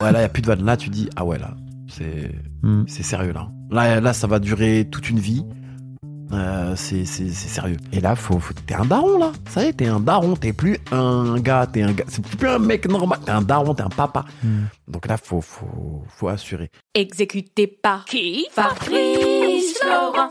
Ouais, là, il n'y a plus de vanne. Là, tu dis, ah ouais, là, c'est Hmm. c'est sérieux, là. là. Là, ça va durer toute une vie. Euh, c'est c'est- c'est sérieux. Et là, faut, faut- t'es un daron, là. Ça y est, t'es un daron. T'es plus un gars, t'es un gars. C'est plus un mec normal. T'es un daron, t'es un papa. Donc là, faut, faut, faut assurer. Exécuté par qui? Fabrice Florent.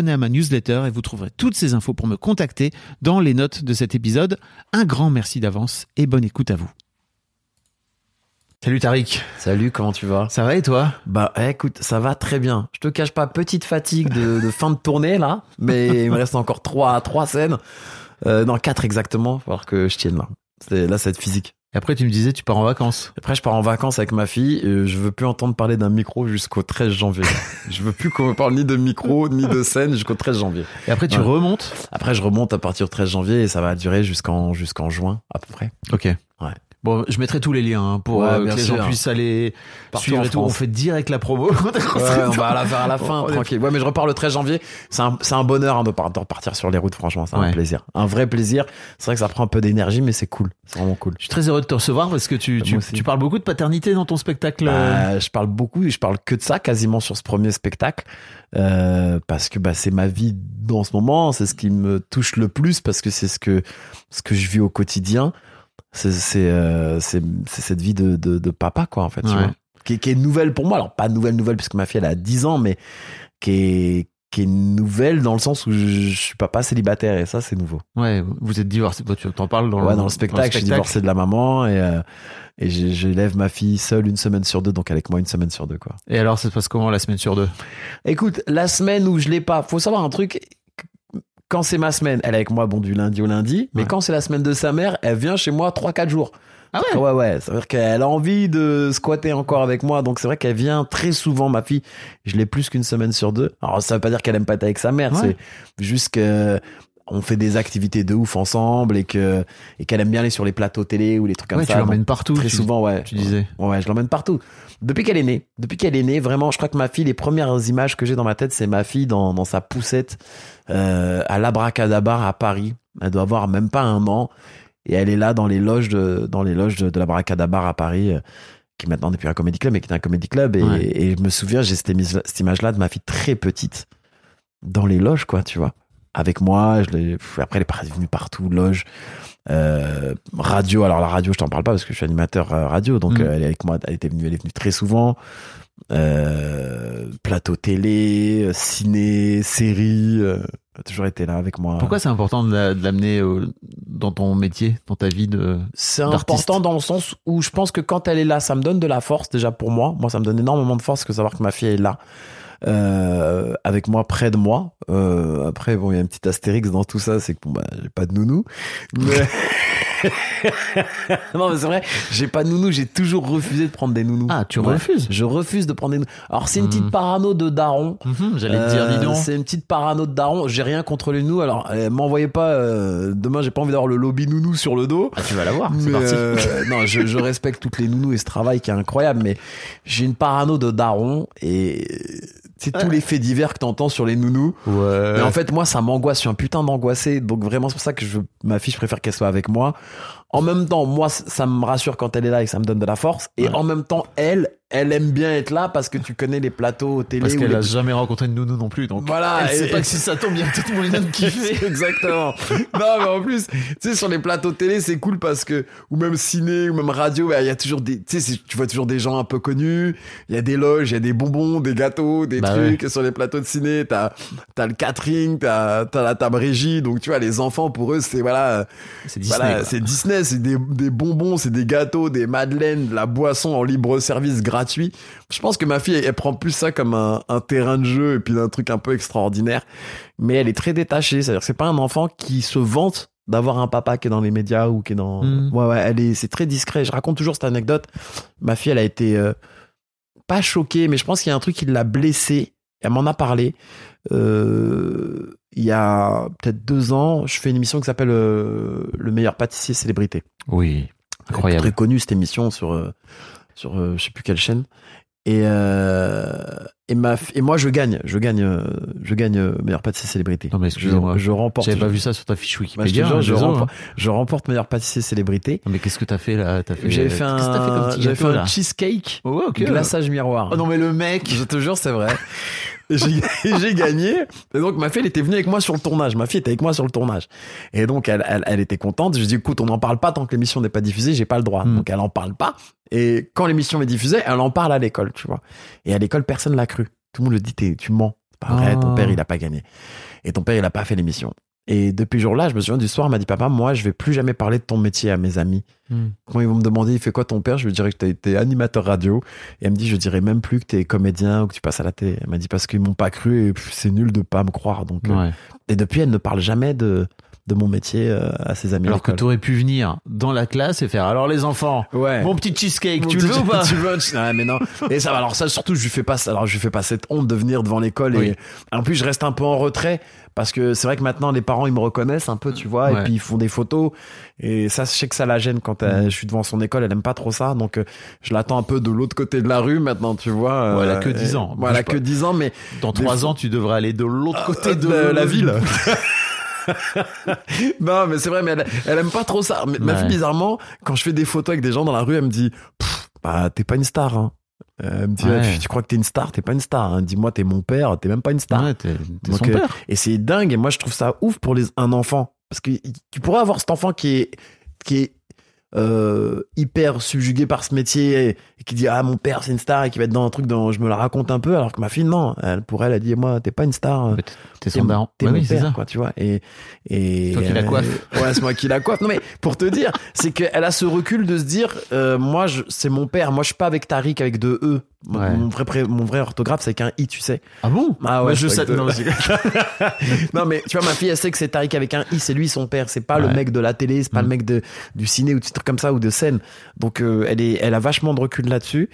à ma newsletter et vous trouverez toutes ces infos pour me contacter dans les notes de cet épisode. Un grand merci d'avance et bonne écoute à vous. Salut Tariq, Salut, comment tu vas? Ça va et toi? Bah eh, écoute, ça va très bien. Je te cache pas, petite fatigue de, de fin de tournée là, mais il me reste encore trois, trois scènes. Euh, non, quatre exactement, voir que je tienne là. C'est, là, c'est physique. Et après tu me disais tu pars en vacances. Après, je pars en vacances avec ma fille. Et je veux plus entendre parler d'un micro jusqu'au 13 janvier. je veux plus qu'on me parle ni de micro, ni de scène jusqu'au 13 janvier. Et après tu Ouais. remontes? Après, je remonte à partir du 13 janvier et ça va durer jusqu'en, jusqu'en juin, à peu près. Ok. Bon, je mettrai tous les liens hein, pour Ouais, euh, que les gens puissent aller Partout suivre et tout. On fait direct la promo. Ouais, on va la faire à la fin, tranquille. Ouais, mais je repars le 13 janvier. C'est un, c'est un bonheur hein, de, de repartir sur les routes, franchement. C'est Ouais. un plaisir. Un vrai plaisir. C'est vrai que ça prend un peu d'énergie, mais c'est cool. C'est vraiment cool. Je suis très heureux de te recevoir parce que tu, Moi tu, tu parles beaucoup de paternité dans ton spectacle. Bah, je parle beaucoup et je parle que de ça quasiment sur ce premier spectacle. Euh, parce que bah, c'est ma vie dans ce moment. C'est ce qui me touche le plus parce que c'est ce que, ce que je vis au quotidien. C'est, euh, c'est, cette vie de, de, de papa, quoi, en fait. tu vois. Qui, est- qui est nouvelle pour moi. Alors, pas nouvelle, nouvelle, puisque ma fille, elle a 10 ans, mais qui est, qui est nouvelle dans le sens où je, je suis papa célibataire et ça, c'est nouveau. Ouais, vous êtes divorcé. Toi, Tu t'en parles dans, Ouais, dans le spectacle, je suis divorcé de la maman et, euh, et j'élève ma fille seule une semaine sur deux, donc avec moi une semaine sur deux, quoi. Et alors, ça se passe comment la semaine sur deux? Écoute, la semaine où je l'ai pas, faut savoir un truc. Quand c'est ma semaine, elle est avec moi, bon, du lundi au lundi. Mais Ouais. quand c'est la semaine de sa mère, elle vient chez moi 3-4 jours. Ah ouais? Ouais, ouais. Ça veut dire qu'elle a envie de squatter encore avec moi. Donc c'est vrai qu'elle vient très souvent, ma fille. Je l'ai plus qu'une semaine sur deux. Alors ça veut pas dire qu'elle aime pas être avec sa mère. Ouais. C'est juste que on fait des activités de ouf ensemble et que et qu'elle aime bien aller sur les plateaux télé ou les trucs comme Ouais, ça. tu l'emmènes partout. Très tu- souvent, ouais. tu disais. Ouais, je l'emmène partout. Depuis qu'elle est née, depuis qu'elle est née, vraiment, je crois que ma fille, les premières images que j'ai dans ma tête, c'est ma fille dans, dans sa poussette euh, à l'Abracadabar à Paris. Elle doit avoir même pas un an et elle est là dans les loges de dans les loges de, de l'Abracadabar à Paris. euh, qui maintenant n'est plus un comédie club, mais qui est un comédie club. Et, Ouais. et je me souviens, j'ai cette image-là de ma fille très petite dans les loges, quoi, tu vois. Avec moi, je après, elle est venue partout, loge, euh, radio. Alors, la radio, je t'en parle pas parce que je suis animateur euh, radio, donc Mm. euh, elle est avec moi, elle était venue, elle est venue très souvent. euh, plateau télé, ciné, série, euh, elle a toujours été là avec moi. Pourquoi c'est important de la- de l'amener euh, dans ton métier, dans ta vie de C'est important dans le sens où je pense que quand elle est là, ça me donne de la force déjà pour moi. Moi, ça me donne énormément de force que savoir que ma fille est là. Euh, avec moi près de moi Euh, après bon il y a un petit astérix dans tout ça c'est que bon bah j'ai pas de nounou mais non mais c'est vrai j'ai pas de nounou j'ai toujours refusé de prendre des nounous Ah, tu Ouais. refuses? Je refuse de prendre des nounous alors c'est une Hmm. petite parano de daron Mhm, J'allais te dire, dis euh, donc. C'est une petite parano de daron. J'ai rien contre les nounous. Alors, euh, m'envoyez pas. euh, demain, j'ai pas envie d'avoir le lobby nounou sur le dos. Ah, tu vas l'avoir, c'est parti. non, je, je respecte toutes les nounous et ce travail qui est incroyable. Mais j'ai une parano de daron et c'est tous les faits divers que t'entends sur les nounous. Ouais. Mais en fait, moi, ça m'angoisse. Je suis un putain d'angoissé. Donc vraiment, c'est pour ça que je, ma fille, je préfère qu'elle soit avec moi. En même temps, moi, ça me rassure quand elle est là et ça me donne de la force. Et Ouais. en même temps, elle, elle aime bien être là parce que tu connais les plateaux télé. Parce qu'elle les- a jamais rencontré de nounou non plus, donc Voilà, elle sait et- pas que si ça tombe, il y a peut-être moyen de kiffer. Exactement. non, mais en plus, tu sais, sur les plateaux télé, c'est cool parce que, ou même ciné, ou même radio, bah, il y a toujours des, tu sais, tu vois toujours des gens un peu connus. Il y a des loges, il y a des bonbons, des gâteaux, des Bah trucs. Sur les plateaux de ciné, t'as, t'as le catering, t'as, t'as la table régie. Donc, tu vois, les enfants, pour eux, c'est, voilà, C'est Disney. voilà, c'est Disney, c'est des, des bonbons, c'est des gâteaux, des madeleines, de la boisson en libre service gratuit. Je pense que ma fille, elle, elle prend plus ça comme un, un terrain de jeu et puis un truc un peu extraordinaire. Mais elle est très détachée, c'est-à-dire que c'est pas un enfant qui se vante d'avoir un papa qui est dans les médias ou qui est dans Mhm. ouais ouais elle est c'est très discret je raconte toujours cette anecdote ma fille elle a été euh, pas choquée mais je pense qu'il y a un truc qui l'a blessée elle m'en a parlé euh, il y a peut-être deux ans je fais une émission qui s'appelle euh, le meilleur pâtissier célébrité Oui, incroyable. très connue cette émission sur sur euh, je sais plus quelle chaîne. Et euh, et ma et moi je gagne je gagne euh, je gagne euh, meilleur pâtissier célébrité Non, mais je, excusez-moi. je remporte J'avais pas vu ça sur ta fiche Bah, je, Wikipédia. hein, je, désolé, remporte, hein. je remporte meilleur pâtissier célébrité Non, mais qu'est-ce que t'as fait là? T'as fait. j'avais fait t'as fait comme un petit fait un cheesecake Oh, ouais, glaçage miroir Oh non, mais le mec. je te jure, c'est vrai. Et j'ai gagné. Et donc, ma fille, elle était venue avec moi sur le tournage. Ma fille était avec moi sur le tournage. Et donc, elle, elle, elle était contente. Je lui ai dit, écoute, on n'en parle pas tant que l'émission n'est pas diffusée, j'ai pas le droit. Hmm. Donc, elle en parle pas. Et quand l'émission est diffusée, elle en parle à l'école, tu vois. Et à l'école, personne l'a cru. Tout le monde le dit, tu mens. C'est pas vrai, ton père, il a pas gagné. Et ton père, il a pas fait l'émission. Et depuis ce jour-là, je me souviens du soir, elle m'a dit, papa, moi, je vais plus jamais parler de ton métier à mes amis. Hmm. Quand ils vont me demander, il fait quoi ton père? Je lui dirais que tu été animateur radio. Et elle me dit, je dirais même plus que tu es comédien ou que tu passes à la télé. Elle m'a dit, parce qu'ils m'ont pas cru et c'est nul de pas me croire. Donc, euh. Et depuis, elle ne parle jamais de, de mon métier euh, à ses amis. Alors que l'école. t'aurais pu venir dans la classe et faire. Alors les enfants, Ouais. mon petit cheesecake, Mon tu le veux ou pas? tu veux? Ouais, mais non. Et ça, va. alors ça, surtout, je lui fais pas, alors je lui fais pas cette honte de venir devant l'école. Oui. Et en plus, je reste un peu en retrait parce que c'est vrai que maintenant, les parents, ils me reconnaissent un peu, tu vois, Ouais. et puis ils font des photos. Et ça, je sais que ça la gêne quand euh, Mm. je suis devant son école. Elle aime pas trop ça. Donc, euh, je l'attends un peu de l'autre côté de la rue maintenant, tu vois. Ouais, elle a euh, que 10 et- ans. Elle Bouge que pas. 10 ans, mais Dans Des trois fois- ans, tu devrais aller de l'autre côté de de la ville. non, mais c'est vrai, mais elle, elle aime pas trop ça. Mais Ma fille, bizarrement, quand je fais des photos avec des gens dans la rue, elle me dit, bah, t'es pas une star, hein. Elle me dit, Ouais. Ouais, tu, tu crois que t'es une star, t'es pas une star. Hein. Dis-moi, t'es mon père, t'es même pas une star. Ouais, Donc, son euh, père. Et c'est dingue. Et moi, je trouve ça ouf pour les, un enfant. Parce que tu pourrais avoir cet enfant qui est, qui est euh, hyper subjugué par ce métier et, qui dit ah mon père c'est une star et qui va être dans un truc dont je me la raconte un peu alors que ma fille non. Elle pour elle elle dit moi t'es pas une star Mais t'es- son daron. t'es oui, c'est père, ça. quoi tu vois. Et et Toi qui la euh, coiffe. ouais c'est moi qui la coiffe. Non mais pour te dire c'est qu'elle a ce recul de se dire euh, moi je, c'est mon père. Moi je suis pas avec Tariq avec deux e. Mon- Ouais. mon vrai mon vrai orthographe c'est avec un i tu sais. Ah bon? Ah ouais, je sais. non, mais tu vois ma fille elle sait que c'est Tariq avec un i c'est lui son père. C'est pas le mec de la télé c'est pas Mm. le mec de du ciné ou de trucs comme ça ou de scène. Donc euh, elle est elle a vachement de recul là-dessus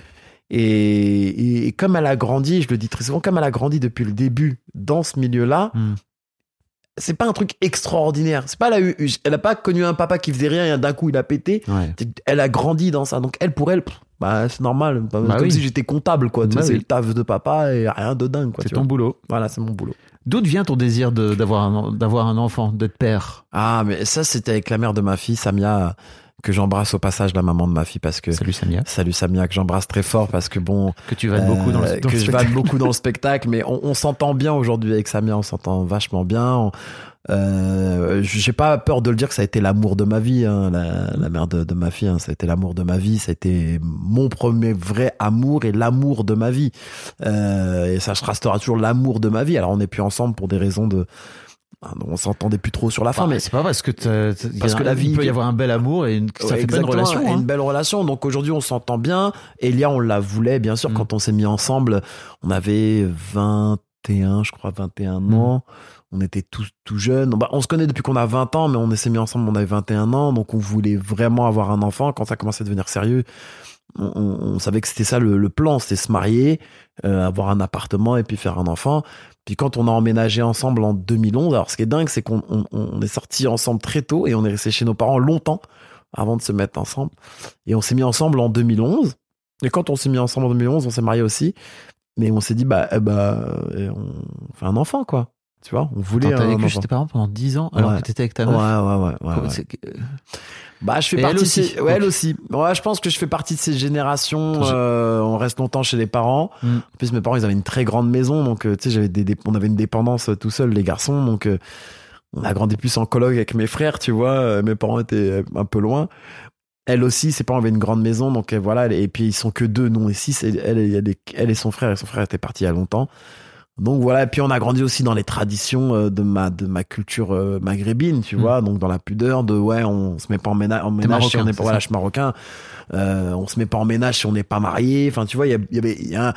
et, et, et comme elle a grandi je le dis très souvent comme elle a grandi depuis le début dans ce milieu-là Mm. c'est pas un truc extraordinaire c'est pas elle a eu elle a pas connu un papa qui faisait rien et d'un coup il a pété Ouais. elle a grandi dans ça donc elle pour elle pff, bah c'est normal Bah, Bah comme oui. si j'étais comptable quoi Bah c'est oui. le taf de papa et rien de dingue quoi C'est ton vois. boulot. voilà c'est mon boulot D'où vient ton désir d'avoir un, d'avoir un enfant, d'être père? Ah, mais ça, c'était avec la mère de ma fille, Samia, que j'embrasse au passage, la maman de ma fille, parce que. Salut Samia. Salut Samia, que j'embrasse très fort, parce que bon. Que tu vas beaucoup dans le, euh, dans que le je spectacle. vanne beaucoup dans le spectacle, mais on, on s'entend bien aujourd'hui avec Samia, on s'entend vachement bien. On- Euh, j'ai pas peur de le dire que ça a été l'amour de ma vie, hein, la, la mère de, de ma fille. Hein, ça a été l'amour de ma vie. Ça a été mon premier vrai amour et l'amour de ma vie. Euh, et ça restera toujours l'amour de ma vie. Alors on n'est plus ensemble pour des raisons de on s'entendait plus trop sur la fin, mais c'est pas parce que Parce que la vie- il peut y avoir un bel amour et une, ça Ouais, fait pas une exactement, relation. hein. Une belle relation. Donc aujourd'hui, on s'entend bien. Elia, on la voulait, bien sûr. Mm. Quand on s'est mis ensemble, on avait 21, je crois, 21 Mm. ans. On était tous tout jeunes. Bah, on se connaît depuis qu'on a 20 ans, mais on s'est mis ensemble, on avait 21 ans. Donc on voulait vraiment avoir un enfant. Quand ça commençait à devenir sérieux, on, on- on savait que c'était ça le, le plan. C'était se marier, euh, avoir un appartement et puis faire un enfant. Puis quand on a emménagé ensemble en 2011, alors ce qui est dingue, c'est qu'on on, on est sortis ensemble très tôt et on est resté chez nos parents longtemps avant de se mettre ensemble. Et on s'est mis ensemble en 2011. Et quand on s'est mis ensemble en 2011, on s'est marié aussi. Mais on s'est dit, bah, bah, on fait un enfant, quoi. Tu vois, on voulait t'as vécu chez tes parents pendant 10 ans alors Ouais. que t'étais avec ta meuf. ouais, ouais. ouais, euh, Bah, je fais Et partie elle aussi, ces- Ouais, elle aussi. Ouais, je pense que je fais partie de ces générations. Euh, on reste longtemps chez les parents. Mm. En plus, mes parents, ils avaient une très grande maison, donc euh, tu sais, j'avais des, des- on avait une dépendance tout seul, les garçons, donc euh, on a grandi plus en colloque avec mes frères, tu vois. mes parents étaient un peu loin. Elle aussi, ses parents avaient une grande maison, donc voilà. Et puis ils sont que deux, non et six. Elle, elle, elle et son frère, et son frère était parti il y a longtemps. Donc voilà, et puis on a grandi aussi dans les traditions euh, de ma de ma culture euh, maghrébine, tu Mm. vois, donc dans la pudeur de ouais, on se met pas en ménage, en ménage si on n'est pas voilà, ça je suis marocain. Euh, on se met pas en ménage si on n'est pas marié. Enfin, tu vois, il y, y avait y a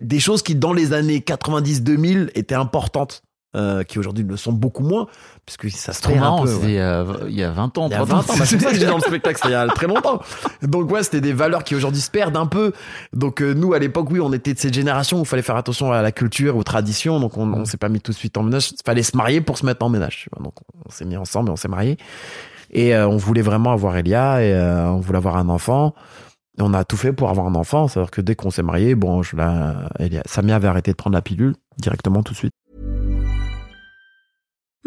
des choses qui dans les années 90-2000 étaient importantes, euh, qui aujourd'hui le sont beaucoup moins, puisque ça se trop perd un marrant, peu, ouais. il y a- il y a 20 ans. Il y a 30 ans. 20 ans, bah, c'est ça que j'ai dans le spectacle, c'était il y a très longtemps. Donc ouais, c'était des valeurs qui aujourd'hui se perdent un peu. Donc euh, nous, à l'époque, oui, on était de cette génération où il fallait faire attention à la culture, aux traditions. Donc on, on s'est pas mis tout de suite en ménage. Il fallait se marier pour se mettre en ménage. Donc on s'est mis ensemble et on s'est mariés. Et euh, on voulait vraiment avoir Elia et euh, on voulait avoir un enfant. Et on a tout fait pour avoir un enfant. C'est-à-dire que dès qu'on s'est marié, bon, je la, Elia, Samia avait arrêté de prendre la pilule directement tout de suite.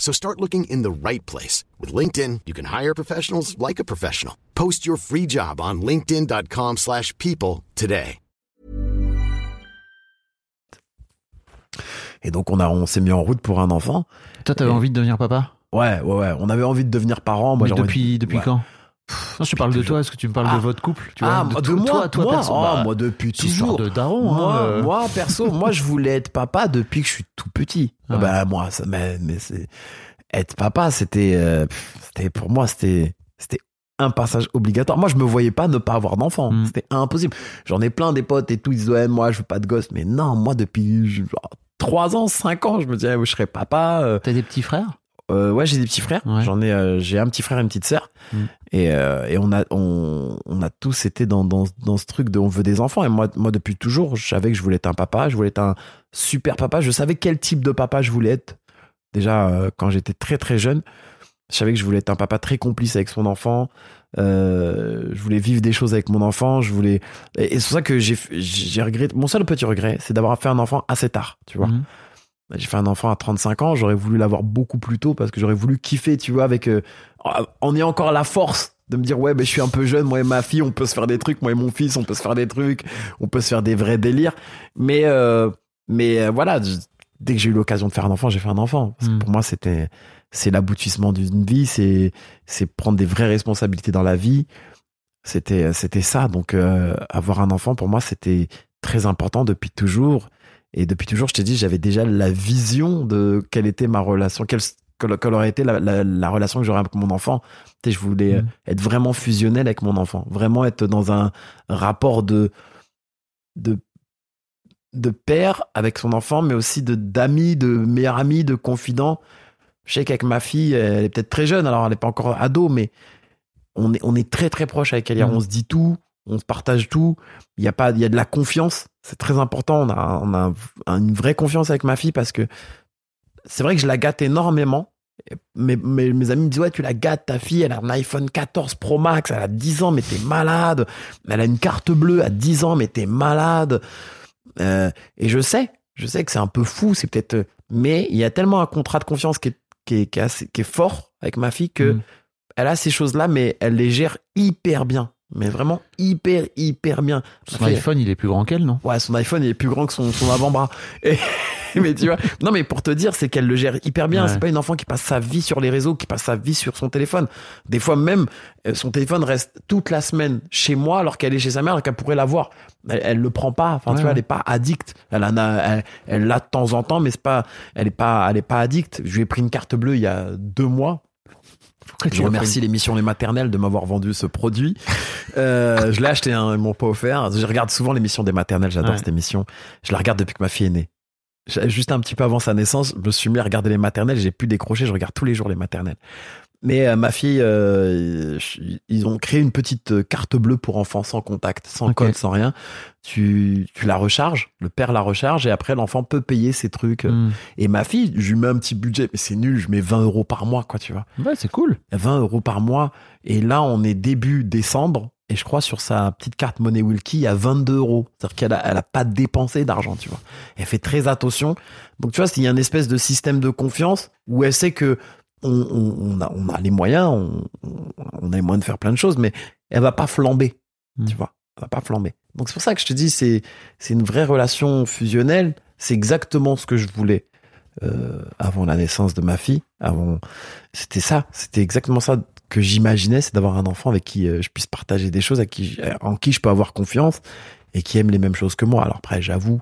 So start looking in the right place. With LinkedIn, you can hire professionals like a professional. Post your free job on linkedin.com/people slash people today. Et donc on a, on s'est mis en route pour un enfant. Toi, t'avais Et- envie de devenir papa? Ouais, ouais, ouais. On avait envie de devenir parents. Moi, Mais depuis, depuis Ouais. quand? Non, je parle de toi. Est-ce que tu me parles Ah. de votre couple tu ah, de, moi, toi, toi moi, perso, oh, bah, moi depuis toujours. de daron. moi, hein, euh. moi, perso, moi, je voulais être papa depuis que je suis tout petit. Ah ouais. Bah, moi, ça, mais, mais c'est être papa, c'était, euh, c'était pour moi, c'était, c'était un passage obligatoire. Moi, je me voyais pas ne pas avoir d'enfant. Mm. C'était impossible. J'en ai plein des potes et tout. Ils disent ouais, moi, je veux pas de gosse. Mais non, moi, depuis genre, 3 ans, 5 ans, je me disais, je serais papa. euh, T'as des petits frères? Euh, ouais, j'ai des petits frères. Ouais. J'en ai, euh, j'ai un petit frère et une petite sœur. Mm. Et, euh, et on a, on, on a tous été dans, dans, dans ce truc de on veut des enfants. Et moi, moi, depuis toujours, je savais que je voulais être un papa. Je voulais être un super papa. Je savais quel type de papa je voulais être. Déjà, quand j'étais très très jeune, je savais que je voulais être un papa très complice avec son enfant. Euh, je voulais vivre des choses avec mon enfant. Je voulais, et, c'est pour ça que j'ai, j'ai regretté. Mon seul petit regret, c'est d'avoir fait un enfant assez tard. Tu vois. Mhm. J'ai fait un enfant à 35 ans, j'aurais voulu l'avoir beaucoup plus tôt parce que j'aurais voulu kiffer, tu vois, avec euh, en ayant encore la force de me dire ouais, ben je suis un peu jeune, moi et ma fille, on peut se faire des trucs, moi et mon fils, on peut se faire des trucs, on peut se faire des vrais délires. Mais euh, mais euh, voilà, je- dès que j'ai eu l'occasion de faire un enfant, j'ai fait un enfant. Parce que Mm. pour moi, c'était c'est l'aboutissement d'une vie, c'est c'est prendre des vraies responsabilités dans la vie. C'était c'était ça. Donc euh, avoir un enfant pour moi, c'était très important depuis toujours. Et depuis toujours, je t'ai dit, j'avais déjà la vision de quelle était ma relation, quelle, quelle, aurait été la, la, la relation que j'aurais avec mon enfant. Tu sais, je voulais euh, Mhm. être vraiment fusionnel avec mon enfant, vraiment être dans un rapport de de, de père avec son enfant, mais aussi de d'amis, de meilleurs amis, de confidents. Je sais qu'avec ma fille, elle est peut-être très jeune, alors elle n'est pas encore ado, mais on est, on est très très proche avec elle. Mhm. On se dit tout, on se partage tout. Il y a pas, il y a de la confiance. C'est très important. On a, on a un- une vraie confiance avec ma fille parce que c'est vrai que je la gâte énormément. Mes amis me disent ouais tu la gâtes ta fille elle a un iPhone 14 Pro Max elle a 10 ans mais t'es malade elle a une carte bleue à 10 ans mais t'es malade Euh, et je sais je sais que c'est un peu fou c'est peut-être mais il y a tellement un contrat de confiance qui est, qui est, qui est assez- qui est fort avec ma fille que Mm. elle a ces choses là mais elle les gère hyper bien mais vraiment hyper hyper bien Son fait- iPhone, il est plus grand qu'elle, non? Ouais, son iPhone il est plus grand que son, son avant-bras. Et- mais tu vois, non mais pour te dire, c'est qu'elle le gère hyper bien. Ouais. C'est pas une enfant qui passe sa vie sur les réseaux, qui passe sa vie sur son téléphone. Des fois même, euh, son téléphone reste toute la semaine chez moi alors qu'elle est chez sa mère, alors qu'elle pourrait l'avoir. Elle, elle le prend pas. Enfin, Ouais, tu vois, ouais. elle est pas addicte. Elle en a, elle, elle l'a de temps en temps, mais c'est pas, elle est pas, elle est pas addicte. Je lui ai pris une carte bleue il y a deux mois. Pourquoi Je remercie l'émission Les Maternelles de m'avoir vendu ce produit. Euh, je l'ai acheté, hein, ils m'ont pas offert. Je regarde souvent l'émission des maternelles, j'adore Ouais. cette émission. Je la regarde depuis que ma fille est née. Juste un petit peu avant sa naissance, je me suis mis à regarder les maternelles, j'ai pu décrocher, je regarde tous les jours les maternelles. Mais euh, ma fille, euh, ils ont créé une petite euh, carte bleue pour enfants sans contact, sans code, sans rien. Tu, tu la recharges, le père la recharge et après l'enfant peut payer ses trucs. Hmm. Et ma fille, je lui mets un petit budget, mais c'est nul, je mets 20 euros par mois, quoi, tu vois. Ouais, c'est cool. 20 euros par mois. Et là, on est début décembre. Et je crois sur sa petite carte monnaie Wilkie, il y a 22 euros. C'est-à-dire qu'elle a, elle a pas dépensé d'argent, tu vois. Elle fait très attention. Donc, tu vois, s'il y a une espèce de système de confiance où elle sait que on, on- on a, on a les moyens, on, on- a les moyens de faire plein de choses, mais elle va pas flamber, Mm. tu vois. Elle va pas flamber. Donc, c'est pour ça que je te dis, c'est, c'est une vraie relation fusionnelle. C'est exactement ce que je voulais euh, avant la naissance de ma fille. Avant, c'était ça. C'était exactement ça que j'imaginais, c'est d'avoir un enfant avec qui euh, je puisse partager des choses, avec qui, en qui je peux avoir confiance et qui aime les mêmes choses que moi. Alors après, j'avoue,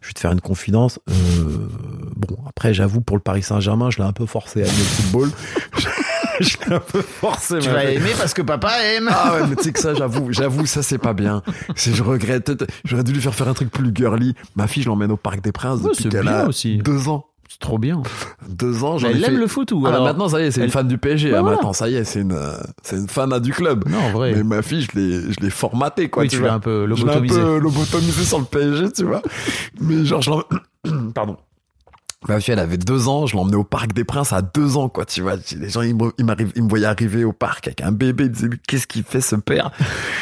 je vais te faire une confidence. euh, bon, après, j'avoue, pour le Paris Saint-Germain, je l'ai un peu forcé à aimer le football. je l'ai un peu forcé. Tu mais- vas aimer parce que papa aime. ah ouais, mais tu sais que ça, j'avoue, j'avoue, ça c'est pas bien. C'est, je regrette. J'aurais dû lui faire faire un truc plus girly. Ma fille, je l'emmène au Parc des Princes Ouais, depuis qu'elle a aussi. deux ans. C'est trop bien. Deux ans, j'en ai elle fait- aime le foot ou Ah, alors maintenant, ça y est, c'est elle- une fan du PSG. Bah Ah, voilà. Maintenant, ça y est, c'est une, euh, c'est une fan du club. Non, en vrai. Mais ma fille, je l'ai, je l'ai formatée, quoi. oui, tu l'as un peu Je l'ai un lobotomisé. peu lobotomisé sur le PSG, tu vois. Mais genre, je. Pardon. Ma fille, elle avait deux ans, je l'emmenais au Parc des Princes à deux ans, quoi, tu vois. Les gens, ils me, ils me voyaient arriver au parc avec un bébé, ils disaient, mais qu'est-ce qu'il fait, ce père?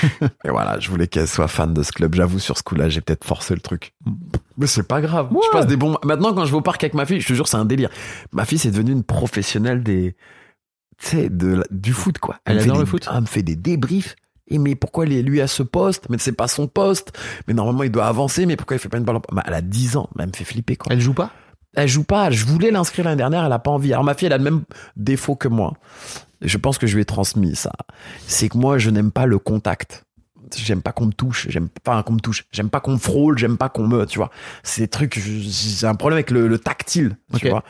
Et voilà, je voulais qu'elle soit fan de ce club. J'avoue, sur ce coup-là, j'ai peut-être forcé le truc. Mais c'est pas grave. Ouais. Je passe des bons, maintenant, quand je vais au parc avec ma fille, je te jure, c'est un délire. Ma fille, c'est devenue une professionnelle des, tu sais, de, du foot, quoi. Elle fait adore des- le foot Elle me fait des débriefs. Et mais pourquoi lui à ce poste? Mais c'est pas son poste. Mais normalement, il doit avancer. Mais pourquoi il fait pas une balle en- Bah, Elle a 10 ans. Mais elle me fait flipper, quoi. Elle joue pas? Elle joue pas. Je voulais l'inscrire l'année dernière. Elle a pas envie. Alors ma fille, elle a le même défaut que moi. Je pense que je lui ai transmis ça. C'est que moi, je n'aime pas le contact. J'aime pas qu'on me touche. J'aime pas qu'on me touche. J'aime pas qu'on me frôle. J'aime pas qu'on me, tu vois. C'est des trucs. J'ai un problème avec le, le tactile, tu vois.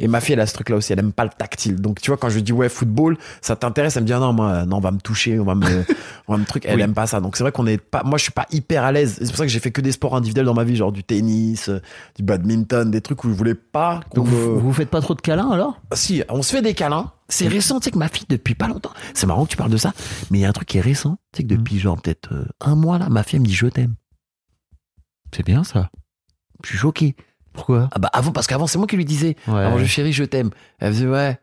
Et ma fille, elle a ce truc-là aussi. Elle aime pas le tactile. Donc, tu vois, quand je dis ouais, football, ça t'intéresse, elle me dit ah non, moi, non, on va me toucher, on va me, on va me truc. Elle Oui. aime pas ça. Donc, c'est vrai qu'on est pas. Moi, je suis pas hyper à l'aise. C'est pour ça que j'ai fait que des sports individuels dans ma vie, genre du tennis, euh, du badminton, des trucs où je voulais pas qu'on me. vous, vous faites pas trop de câlins alors? Si, on se fait des câlins. C'est récent, tu sais que ma fille, depuis pas longtemps. C'est marrant que tu parles de ça, mais il y a un truc qui est récent. Tu sais que depuis genre peut-être euh, un mois là, ma fille elle me dit je t'aime. C'est bien ça. Je suis choqué. Pourquoi? Ah bah avant, parce qu'avant c'est moi qui lui disais. Ouais. Avant je chérie, je t'aime. Elle faisait ouais.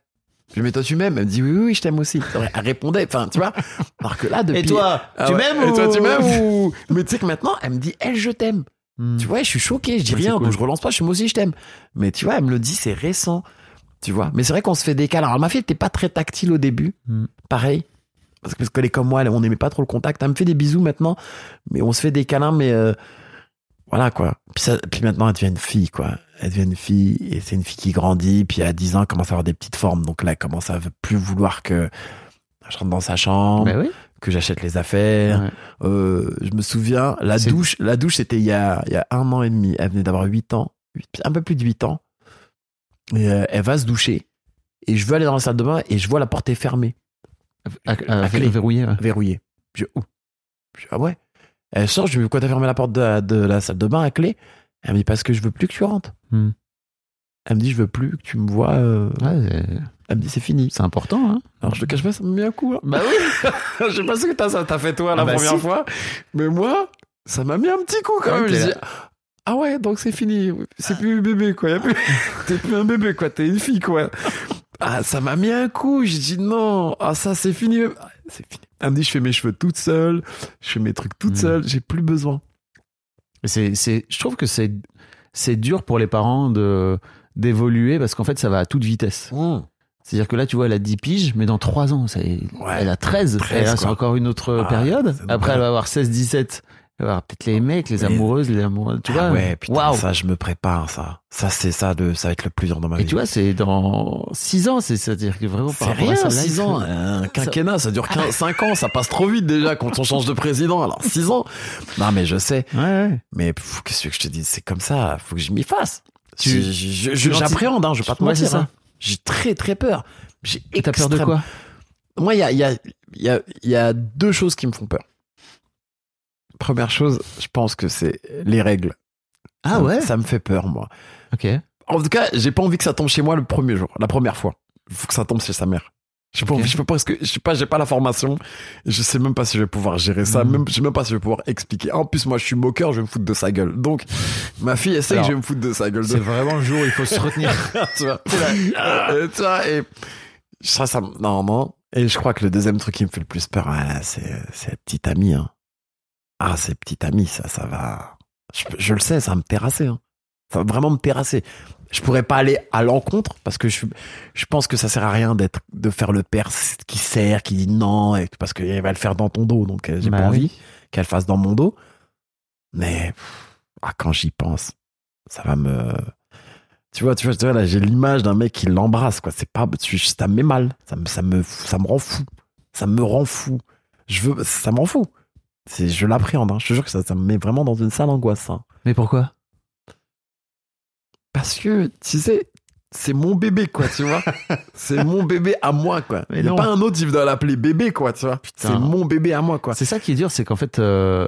Je mais toi tu m'aimes? Elle me dit oui, oui, oui, je t'aime aussi. Elle répondait, enfin tu vois. Alors que là depuis. Et toi, Ah tu ouais. m'aimes Et ou toi tu m'aimes ou Mais tu sais que maintenant elle me dit elle je t'aime. Hmm. Tu vois, je suis choqué, je dis Ouais, rien, cool. donc je relance pas, je suis moi aussi, je t'aime. Mais tu vois, elle me le dit, c'est récent. Tu vois, mais c'est vrai qu'on se fait des câlins. Alors ma fille était pas très tactile au début, Mm. pareil. Parce que- parce qu'elle est comme moi, on n'aimait pas trop le contact. Elle me fait des bisous maintenant, mais on se fait des câlins, mais euh, voilà quoi. Puis, ça- puis maintenant, elle devient une fille, quoi. Elle devient une fille, et c'est une fille qui grandit, puis à 10 ans, elle commence à avoir des petites formes. Donc là, elle commence à plus vouloir que je rentre dans sa chambre, Bah oui. que j'achète les affaires. Ouais. Euh, je me souviens, la douche, la douche, c'était il y a, il y a un an et demi. Elle venait d'avoir 8 ans, un peu plus de 8 ans. Euh, elle va se doucher. Et je veux aller dans la salle de bain et je vois la porte est fermée, À, à- À clé. verrouiller. ouais. verrouillée. Je, oh. Je dis, ah ouais. Elle sort, je lui dis, pourquoi t'as fermé la porte de la, de la salle de bain à clé? Elle me dit, parce que je veux plus que tu rentres. Hmm. Elle me dit, je veux plus que tu me vois. euh. Ouais, Elle me dit, c'est fini. c'est important, hein. Alors je te cache pas, ça me met un coup. hein. Bah oui. je sais pas ce que t'as, fait toi la Ah bah première si. fois, mais moi, ça m'a mis un petit coup quand Ouais, même. Je dis, ah ouais, donc c'est fini. C'est plus bébé quoi. A plus... T'es plus un bébé quoi. T'es une fille quoi. Ah, ça m'a mis un coup. J'ai dit non. Ah ça c'est fini. Ah, C'est fini. Elle me dit, je fais mes cheveux toute seule. Je fais mes trucs toute Mm. seule. J'ai plus besoin. C'est, c'est, je trouve que c'est, c'est dur pour les parents de, d'évoluer parce qu'en fait, ça va à toute vitesse. C'est-à-dire que là, tu vois, elle a 10 piges, mais dans 3 ans, ça est- Ouais. elle a 13. 13, et là, c'est quoi. encore une autre Ah, période. Après, elle va avoir 16, 17. Avoir peut-être les mecs, les amoureuses, les amoureux. Tu Ah vois? ouais, putain, Waouh. ça je me prépare ça. Ça c'est ça de, ça va être le plus dur dans ma Et vie. tu vois, c'est dans 6 ans, c'est, c'est-à-dire que vraiment C'est par rapport à rien, 6 ans. Un quinquennat, ça dure 5 ans. Ça passe trop vite déjà quand on change de président. Alors 6 ans. Non, mais je sais. Ouais, ouais. Mais qu'est-ce que je te dise? C'est comme ça. Faut que je m'y fasse. J'appréhende, hein, je vais pas te mentir. c'est ça. hein. J'ai très très peur. J'ai Et t'as peur de extrême- quoi? Moi, il y a, il y, a, il y, a, il y a deux choses qui me font peur. Première chose, je pense que c'est les règles. Ah Ça ouais? Ça me fait peur, moi. Ok. En tout cas, j'ai pas envie que ça tombe chez moi le premier jour, la première fois. Il faut que ça tombe chez sa mère. Je peux, Ok. je peux pas parce que je sais pas, j'ai pas la formation. Je sais même pas si je vais pouvoir gérer ça. Mhm. Même, je sais même pas si je vais pouvoir expliquer. En plus, moi, je suis moqueur, je vais me foutre de sa gueule. Donc, ma fille, elle sait Alors, que je vais me foutre de sa gueule. C'est vraiment le jour où il faut se retenir. tu vois. Euh, tu vois, et ça, ça, non. Et je crois que le deuxième truc qui me fait le plus peur, ah, c'est, c'est la petite amie, hein. Ah, c'est petite amie, ça, ça va. Je, je le sais, ça va me terrasser, hein. Ça va vraiment me terrasser. Je pourrais pas aller à l'encontre parce que je, je pense que ça sert à rien d'être, de faire le père qui sert, qui dit non, et- parce qu'elle va le faire dans ton dos, donc euh, j'ai Bah pas oui. envie qu'elle fasse dans mon dos. Mais, ah, quand j'y pense, ça va me, tu vois, tu vois, tu vois, là, j'ai l'image d'un mec qui l'embrasse, quoi. C'est pas, tu- ça me met mal. Ça me, ça me, ça me rend fou. Ça me rend fou. Je veux, ça m'en fout. C'est, je l'appréhende, hein. Je te jure que ça, ça me met vraiment dans une sale angoisse, hein. Mais pourquoi? Parce que, tu sais, c'est mon bébé, quoi, tu vois. c'est mon bébé à moi, quoi. Mais Il n'y a non. pas un autre, il doit l'appeler bébé, quoi, tu vois. C'est mon bébé à moi, quoi. C'est ça qui est dur, c'est qu'en fait, euh,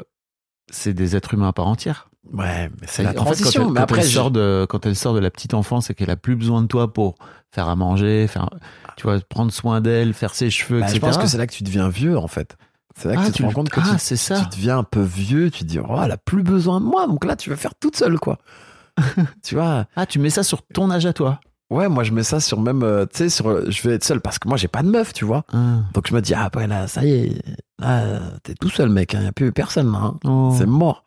c'est des êtres humains à part entière. Ouais, mais c'est la en fait, transition. quand elle, mais quand après, elle je- sort de, quand elle sort de la petite enfance et qu'elle a plus besoin de toi pour faire à manger, faire, tu vois, prendre soin d'elle, faire ses cheveux, bah, etc. je pense que c'est là que tu deviens vieux, en fait. C'est là que Ah, tu te tu- rends compte que ah, tu, ça. tu deviens un peu vieux, tu te dis, oh, elle a plus besoin de moi, donc là, tu vas faire toute seule, quoi. tu vois, Ah, tu mets ça sur ton âge à toi. ouais, moi, je mets ça sur même, euh, tu sais, sur, je vais être seul parce que moi, j'ai pas de meuf, tu vois. Ah. Donc, je me dis, ah, ouais, là, ça y est, t'es tout seul, mec, il y a plus personne, hein. Oh. c'est mort.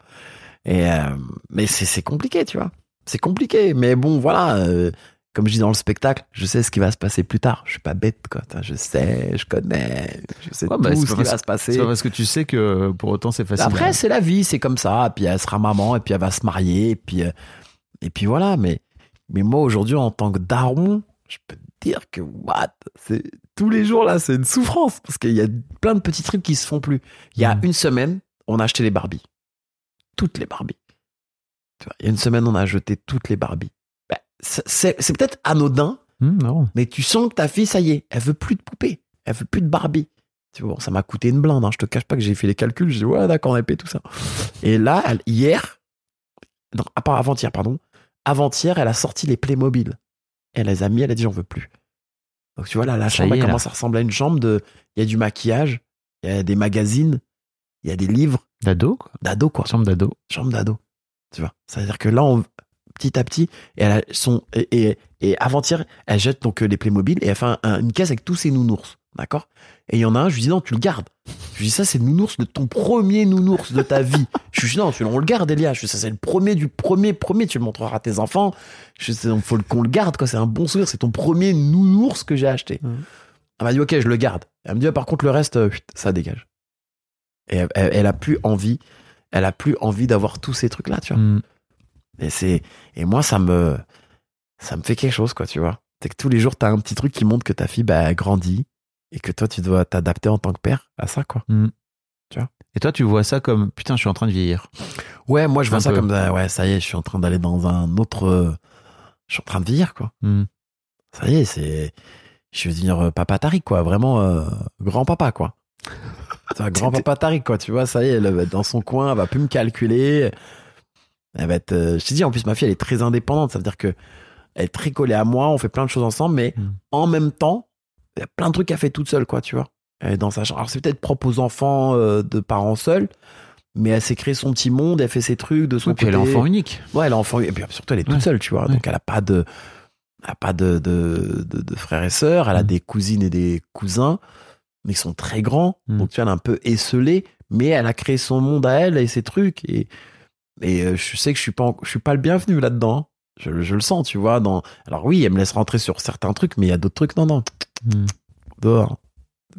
Et, euh, mais c'est, c'est compliqué, tu vois. C'est compliqué, mais bon, voilà, euh, comme je dis dans le spectacle, je sais ce qui va se passer plus tard. Je suis pas bête, quoi. Je sais, je connais, je sais Ouais, tout ce qui va se passer. C'est parce que tu sais que pour autant c'est facile. Après, hein. c'est la vie, c'est comme ça. Puis elle sera maman, et puis elle va se marier, et puis, euh, et puis voilà. Mais, mais moi, aujourd'hui, en tant que daron, je peux te dire que, what, c'est, tous les jours, là, c'est une souffrance. Parce qu'il y a plein de petits trucs qui se font plus. Il y a Mm. une semaine, on a acheté les Barbies. Toutes les Barbies. Tu vois, il y a une semaine, on a jeté toutes les Barbies. C'est, peut-être anodin, Hum, non. mais tu sens que ta fille, ça y est, elle veut plus de poupées, elle veut plus de Barbie. Tu vois, bon, ça m'a coûté une blinde, hein. je te cache pas que j'ai fait les calculs, je dis ouais, d'accord, on a payé tout ça. Et là, elle- hier, non, à part avant-hier, pardon, avant-hier, elle a sorti les Playmobil. Elle les a mis, elle a dit j'en veux plus. Donc tu vois, là, la Ça chambre, elle commence à ressembler à une chambre de. Il y a du maquillage, il y a des magazines, il y a des livres D'ado, quoi. d'ado, quoi Chambre d'ado. chambre d'ado. Tu vois. C'est-à-dire que là, on, petit à petit, et elle a son, et, et, et avant-hier, elle jette donc euh, les Playmobil et elle fait un- un- une caisse avec tous ses nounours. D'accord? Et il y en a un, je lui dis non, tu le gardes. Je lui dis ça, c'est le nounours de ton premier nounours de ta vie. je lui dis non, tu, on le garde, Elia. Je lui dis ça, c'est le premier du premier, premier, tu le montreras à tes enfants. Je lui dis, il faut qu'on le garde, quoi. C'est un bon souvenir, c'est ton premier nounours que j'ai acheté. Mhm. Elle m'a dit ok, je le garde. Elle me dit ah, par contre, le reste, euh, ça dégage. Et elle, elle- elle a plus envie, elle a plus envie d'avoir tous ces trucs-là, tu vois. Hum. Et c'est et moi ça me ça me fait quelque chose quoi, tu vois. C'est que tous les jours t'as un petit truc qui montre que ta fille bah elle grandit et que toi tu dois t'adapter en tant que père à ça quoi. Et toi, tu vois ça comme putain, je suis en train de vieillir. Ouais, moi je vois ça comme ouais, ça y est, je suis en train d'aller dans un autre je suis en train de vieillir quoi. Hum. Ça y est, c'est je veux dire euh, papa Tariq quoi, vraiment euh, grand papa quoi. Grand papa Tariq, quoi. Tu vois, ça y est, elle va être dans son coin, elle va plus me calculer. Elle va être. euh, je t'ai dit, en plus, ma fille, elle est très indépendante. Ça veut dire que elle est très collée à moi. On fait plein de choses ensemble, mais Mm. en même temps, il y a plein de trucs qu'elle fait toute seule, quoi. Tu vois. Elle est dans sa chambre. Alors, c'est peut-être propre aux enfants euh, de parents seuls, mais elle s'est créé son petit monde. Elle fait ses trucs de son Et puis côté. elle est enfant unique. Ouais, elle est enfant. Et puis surtout, elle est toute Ouais. seule, tu vois. Ouais. Donc, elle a pas de, elle a pas de, de, de, de frères et sœurs. Elle a Mm. des cousines et des cousins, mais ils sont très grands. Mm. Donc, tu vois, elle est un peu esselée, mais elle a créé son monde à elle et ses trucs. Et, et euh, je sais que je suis pas, je suis pas le bienvenu là-dedans. hein. Je, je le sens, tu vois. Dans... Alors oui, elle me laisse rentrer sur certains trucs, mais il y a d'autres trucs. Non, non, Mm. dehors.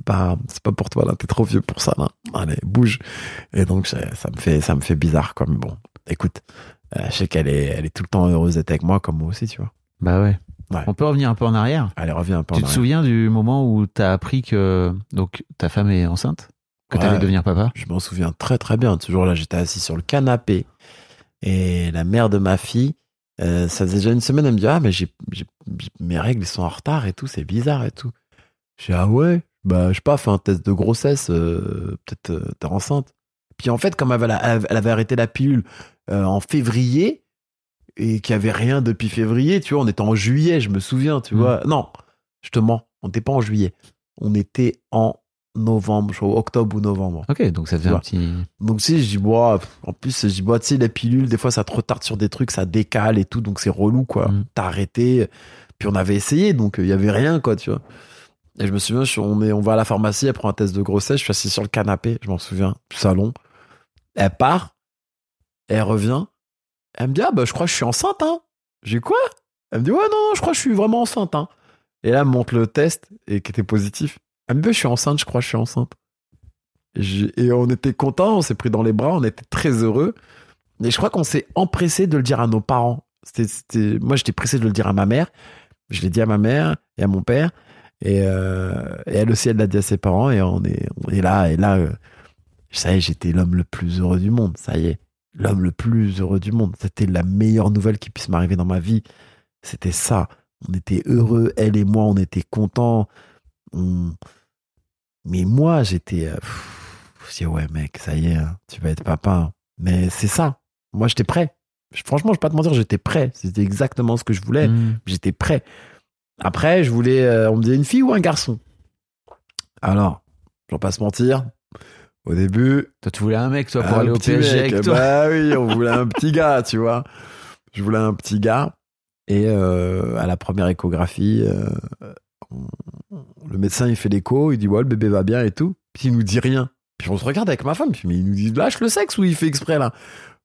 Pas, c'est pas pour toi là. T'es trop vieux pour ça là. Allez, bouge. Et donc ça, ça me fait, ça me fait bizarre. Comme bon, écoute, euh, je sais qu'elle est, elle est tout le temps heureuse d'être avec moi, comme moi aussi, tu vois. Bah ouais. Ouais. On peut revenir un peu en arrière. Allez, reviens un peu. en Tu te arrière. souviens du moment où t'as appris que donc ta femme est enceinte, que Ouais. t'allais devenir papa? Je m'en souviens très très bien. Ce jour-là, j'étais assis sur le canapé et la mère de ma fille, euh, ça faisait déjà une semaine, elle me dit ah mais j'ai, j'ai- j'ai- mes règles sont en retard et tout, c'est bizarre et tout. Je dis ah ouais, bah je sais pas, fais un test de grossesse, euh, peut-être euh, t'es enceinte. Puis en fait, comme elle avait, elle avait arrêté la pilule en février et qu'il y avait rien depuis février, tu vois, on était en juillet, je me souviens, tu Mm. vois. Non, je te mens, on n'était pas en juillet, on était en novembre, je crois, octobre ou novembre. Ok, donc ça Ouais. un petit. Donc, sais, je dis, bon, pff, en plus, je dis, bon, tu sais, les pilules, des fois, ça te retarde sur des trucs, ça décale et tout, donc c'est relou, quoi. Mm. T'as arrêté. Puis on avait essayé, donc il y avait rien, quoi, tu vois. Et je me souviens, je suis- on, est, on va à la pharmacie, elle prend un test de grossesse, je suis assis sur le canapé, je m'en souviens, du salon. Elle part, elle revient, elle me dit, ah, bah, je crois que je suis enceinte, hein. J'ai quoi? Elle me dit, ouais, non, non, je crois que je suis vraiment enceinte, hein. Et là, elle me montre le test, et qui était positif. Elle me dit, je suis enceinte, je crois je suis enceinte. Et, on était contents, on s'est pris dans les bras, on était très heureux. Et je crois qu'on s'est empressé de le dire à nos parents. Moi, j'étais pressé de le dire à ma mère. Je l'ai dit à ma mère et à mon père. Et, euh, elle aussi, elle l'a dit à ses parents. Et on est là. Et là, euh, ça y est, j'étais l'homme le plus heureux du monde. Ça y est, l'homme le plus heureux du monde. C'était la meilleure nouvelle qui puisse m'arriver dans ma vie. C'était ça. On était heureux, elle et moi, on était contents. On- Mais moi, j'étais. euh, je dis, ouais, mec, ça y est, hein, tu vas être papa. hein. Mais c'est ça. Moi, j'étais prêt. Je- Franchement, je vais pas te mentir, j'étais prêt. C'était exactement ce que je voulais. Mm. J'étais prêt. Après, je voulais. euh, on me disait une fille ou un garçon Alors, je vais pas se mentir. Au début, Toi, tu voulais un mec, toi, pour aller au petit PSG mec. avec toi. Bah oui, on voulait un petit gars, tu vois. Je voulais un petit gars. Et euh, à la première échographie, euh, on- le médecin il fait l'écho, il dit ouais le bébé va bien et tout. Puis il nous dit rien. Puis on se regarde avec ma femme, puis mais il nous dit lâche le sexe ou il fait exprès là.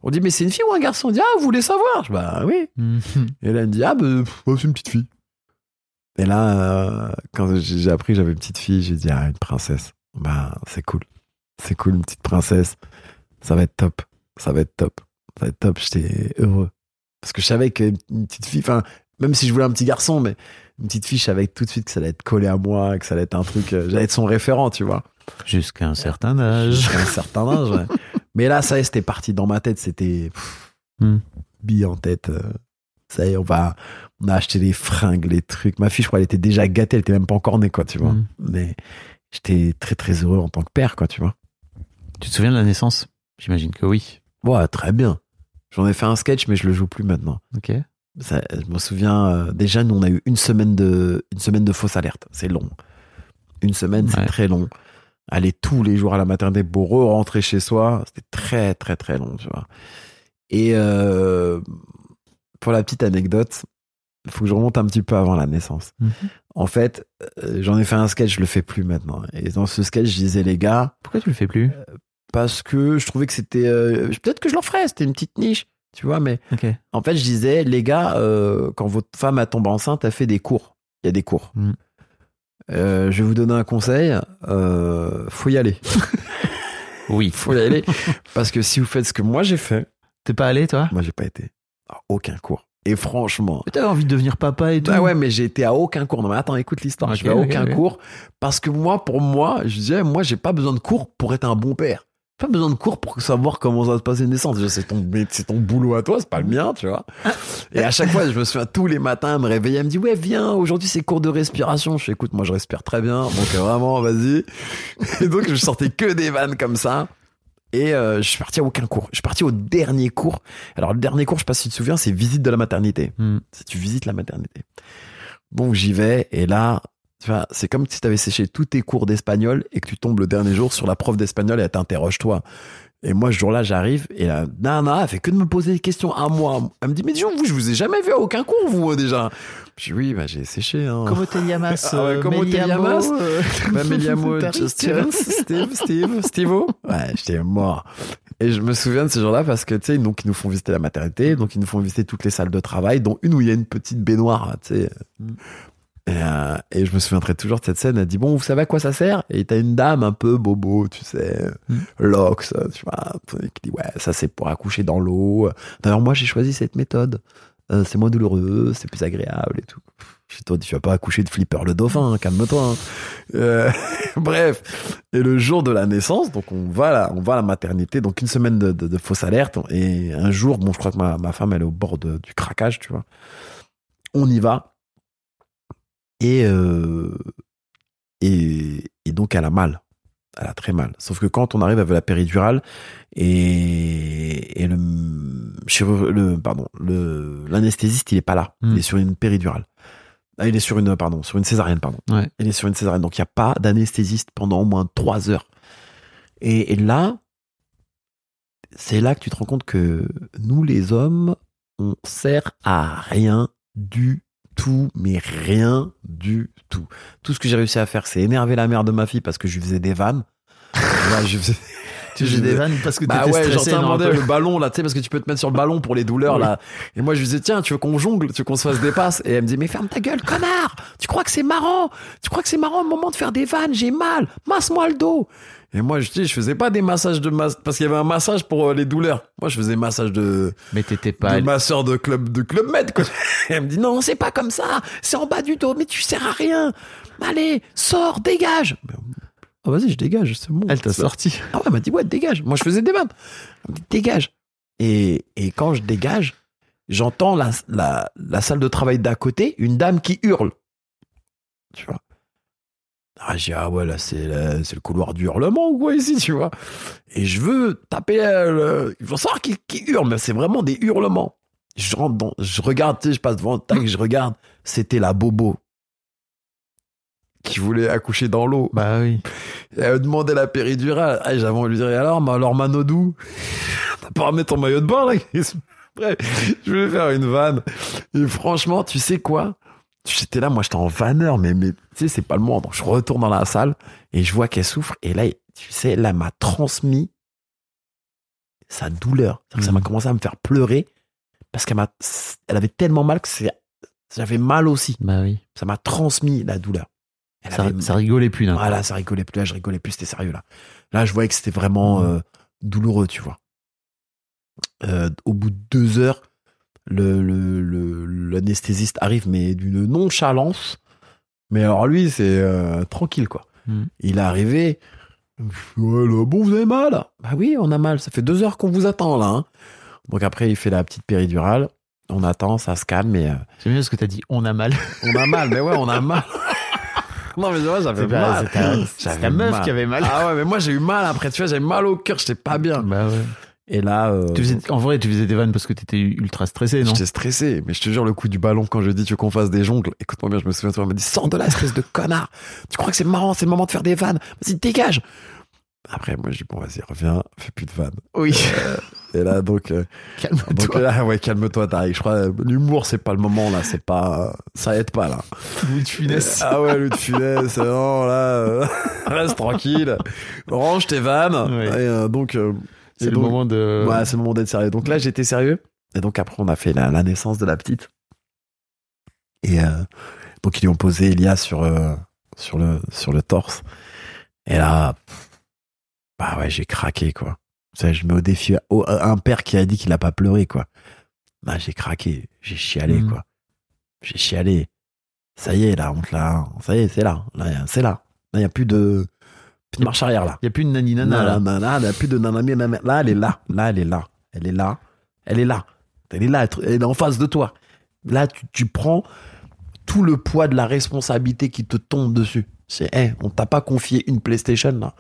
On dit mais c'est une fille ou un garçon? On dit ah vous voulez savoir? Je Bah oui. Mm. Et là, elle me dit, ah, bah, oh, c'est une petite fille. Et là, euh, quand j'ai j'ai appris que j'avais une petite fille, j'ai dit, ah, une princesse. Bah, c'est cool. C'est cool, une petite princesse. Ça va être top. Ça va être top. Ça va être top. J'étais heureux. Parce que je savais qu'une petite fille, enfin, même si je voulais un petit garçon, mais une petite je savais tout de suite que ça allait être collé à moi, que ça allait être un truc, euh, j'allais être son référent, tu vois. Jusqu'à un certain âge. Jusqu'à un certain âge, ouais. Mais là, ça y est, c'était parti dans ma tête. C'était Hmm. bille en tête. euh, Ça y est, on va, on a acheté les fringues, les trucs. Ma fille, je crois, elle était déjà gâtée. Elle était même pas encore née, quoi, tu vois. Hmm. Mais j'étais très, très heureux en tant que père, quoi, tu vois. Tu te souviens de la naissance? J'imagine que oui. Ouais, très bien. J'en ai fait un sketch, mais je le joue plus maintenant. Ok. Ça, je me souviens, euh, déjà, nous, on a eu une semaine de, une semaine de fausse alerte. C'est long. Une semaine, c'est Ouais. très long. Aller tous les jours à la maternité pour rentrer chez soi, c'était très, très, très long, tu vois. Et euh, pour la petite anecdote, il faut que je remonte un petit peu avant la naissance. Mhm. En fait, euh, j'en ai fait un sketch, je le fais plus maintenant. Et dans ce sketch, je disais, les gars, Pourquoi tu le fais plus? parce que je trouvais que c'était. Peut-être que je le ferais, c'était une petite niche, tu vois, mais en fait, je disais, les gars, euh, quand votre femme a tombé enceinte, elle fait des cours. Il y a des cours. Mm. Euh, je vais vous donner un conseil. Euh, faut y aller. Oui. Faut y aller. Parce que si vous faites ce que moi j'ai fait, T'es pas allé, toi? moi j'ai pas été à aucun cours. Et franchement. T'avais envie de devenir papa et tout. Ah ouais, mais j'ai été à aucun cours. Non, mais attends, écoute l'histoire. Je vais à aucun cours. Parce que moi, pour moi, je disais, moi, j'ai pas besoin de cours pour être un bon père. Pas besoin de cours pour savoir comment ça va se passer une naissance. C'est ton, c'est ton boulot à toi, c'est pas le mien, tu vois. Et à chaque fois, je me souviens tous les matins, elle me réveiller, elle me dit, ouais, viens, aujourd'hui c'est cours de respiration. Je fais, écoute, moi je respire très bien, donc euh, vraiment, vas-y. Et donc, je sortais que des vannes comme ça. Et euh, je suis parti à aucun cours. Je suis parti au dernier cours. Alors, le dernier cours, je sais pas si tu te souviens, c'est visite de la maternité. Hmm. Si tu visites la maternité. Donc, j'y vais, et là, c'est comme si tu avais séché tous tes cours d'espagnol et que tu tombes le dernier jour sur la prof d'espagnol et elle t'interroge toi. Et moi, ce jour-là, j'arrive et la nana, elle fait que de me poser des questions à moi. Elle me dit, mais dis donc, vous, je vous ai jamais vu à aucun cours, vous, euh, déjà. Je dis, oui, bah, j'ai séché, hein. Comment te llamas Ah ouais, comment te llamas euh, Bah, Steven, Steve, Steve, Steve-O. Ouais, j'étais mort. Et je me souviens de ce jour-là parce que, tu sais, donc, ils nous font visiter la maternité, donc ils nous font visiter toutes les salles de travail, dont une où il y a une petite baignoire, tu sais. Et, euh, et je me souviendrai toujours de cette scène. Elle dit Bon, vous savez à quoi ça sert? Et t'as une dame un peu bobo, tu sais, Mm. Lox, tu vois, qui dit Ouais, ça c'est pour accoucher dans l'eau. D'ailleurs, moi j'ai choisi cette méthode. Euh, c'est moins douloureux, c'est plus agréable et tout. Je toi, tu vas pas accoucher de Flipper le dauphin, hein, calme-toi. hein. Euh, bref. Et le jour de la naissance, donc on va à la, on va à la maternité, donc une semaine de, de, de fausse alerte. Et un jour, bon, je crois que ma, ma femme, elle est au bord de- du craquage, tu vois. On y va. Et, euh, et, et donc, elle a mal. Elle a très mal. Sauf que quand on arrive avec la péridurale et, et le, le, pardon, le, l'anesthésiste, il est pas là. Hmm. Il est sur une péridurale. Ah, il est sur une, pardon, sur une césarienne, pardon. Ouais. Il est sur une césarienne. Donc, il n'y a pas d'anesthésiste pendant au moins trois heures. Et, et là, c'est là que tu te rends compte que nous, les hommes, on sert à rien du tout, mais rien du tout. Tout ce que j'ai réussi à faire, c'est énerver la mère de ma fille parce que je lui faisais des vannes. Là, je faisais- Tu faisais des vannes parce que bah t'étais ouais, genre stressé. demandé le ballon là, tu sais, parce que tu peux te mettre sur le ballon pour les douleurs Oui. là. Et moi je lui disais tiens, tu veux qu'on jongle, tu veux qu'on se fasse des passes? Et elle me dit mais ferme ta gueule, connard Tu crois que c'est marrant? Tu crois que c'est marrant au moment de faire des vannes? J'ai mal, masse-moi le dos. Et moi je dis je faisais pas des massages de masse parce qu'il y avait un massage pour euh, les douleurs. Moi je faisais massage de Mais t'étais pas. de masseur de club de club med quoi. Et elle me dit non c'est pas comme ça, c'est en bas du dos, mais tu sers à rien. Allez sors, dégage. Ah vas-y je dégage, c'est bon. Elle t'a sorti. ah ouais, elle m'a dit, ouais, dégage. Moi, je faisais des vannes. Elle m'a dit, dégage. Et, et quand je dégage, j'entends la, la, la salle de travail d'à côté, une dame qui hurle. Tu vois. Ah, j'ai ah ouais, là, c'est le couloir du hurlement ou quoi ici, tu vois. Et je veux taper, euh, le... il faut savoir qui, qui hurle, mais c'est vraiment des hurlements. Je rentre dans, je regarde, tu sais, je passe devant, tac, je regarde. C'était la bobo qui voulait accoucher dans l'eau. Bah oui. Elle demandait la péridurale. Ah, J'avais envie de lui dire, alors, mais alors Manodou, t'as pas remis ton maillot de bain là Bref, je voulais faire une vanne. Et franchement, tu sais quoi? J'étais là, moi j'étais en vanneur, mais, mais tu sais, c'est pas le moment. Donc je retourne dans la salle et je vois qu'elle souffre. Et là, tu sais, elle m'a transmis sa douleur. Ça m'a Mhm. commencé à me faire pleurer parce qu'elle m'a, elle avait tellement mal que j'avais mal aussi. Bah oui. Ça m'a transmis la douleur. Elle Ça, avait- ça rigolait plus. coup. voilà, ça rigolait plus. Là, je rigolais plus, c'était sérieux là. Là, je voyais que c'était vraiment euh, douloureux, tu vois. Euh, au bout de deux heures, le, le, le- l'anesthésiste arrive, mais d'une nonchalance. Mais alors lui, c'est euh, tranquille, quoi. Mhm. Il est arrivé. Ouais, là, bon, vous avez mal? Bah oui, on a mal. Ça fait deux heures qu'on vous attend, là. hein. Donc après, il fait la petite péridurale. On attend, ça se calme, mais J'aime bien ce que t'as dit. On a mal. on a mal. Mais ouais, on a mal. Non, mais vrai, j'avais mal. c'est ta- meuf mal. qui avait mal. Ah ouais, mais moi j'ai eu mal après, tu vois, j'avais mal au cœur, j'étais pas bien. Bah ouais. Et là, euh, Tu faisais- en vrai, tu faisais des vannes parce que t'étais ultra stressé, non? J'étais stressé, mais je te jure, le coup du ballon, quand je dis tu veux qu'on fasse des jongles, écoute-moi bien, je me souviens, elle m'a dit sors de là, espèce de connard. Tu crois que c'est marrant, c'est le moment de faire des vannes? Vas-y, dégage. Après, moi, je dis bon, vas-y, reviens, fais plus de vannes. Oui. Et là, donc, euh, donc Calme-toi. là, ouais, calme-toi, t'arrives. Je crois, euh, l'humour, c'est pas le moment, là, c'est pas, ça aide pas, là. Louis de Funès. Ah ouais, le de funès, non, là, euh, reste tranquille. Range tes vannes. Ouais. Et, euh, donc, euh, C'est et le donc- moment de. Ouais, c'est le moment d'être sérieux. Donc là, j'étais sérieux. Et donc après, on a fait la, la naissance de la petite. Et euh, donc ils lui ont posé Elia sur euh, sur le sur le torse. Et là, pff, bah ouais, j'ai craqué quoi. Sais, je mets au défi au- un père qui a dit qu'il a pas pleuré quoi. Bah j'ai craqué, j'ai chialé Mhm. quoi. J'ai chialé. Ça y est là, on te l'a. Ça y est, c'est là. Là, c'est là. Là, il y a plus de Plus de marche arrière là. Il y a plus de nani nana. Là. il n'y a plus de nanana. Là, elle est là. Là, elle est là. Elle est là. Elle est là. Elle est là. Elle est en face de toi. Là, tu, tu prends tout le poids de la responsabilité qui te tombe dessus. C'est, hey, on t'a pas confié une PlayStation, là.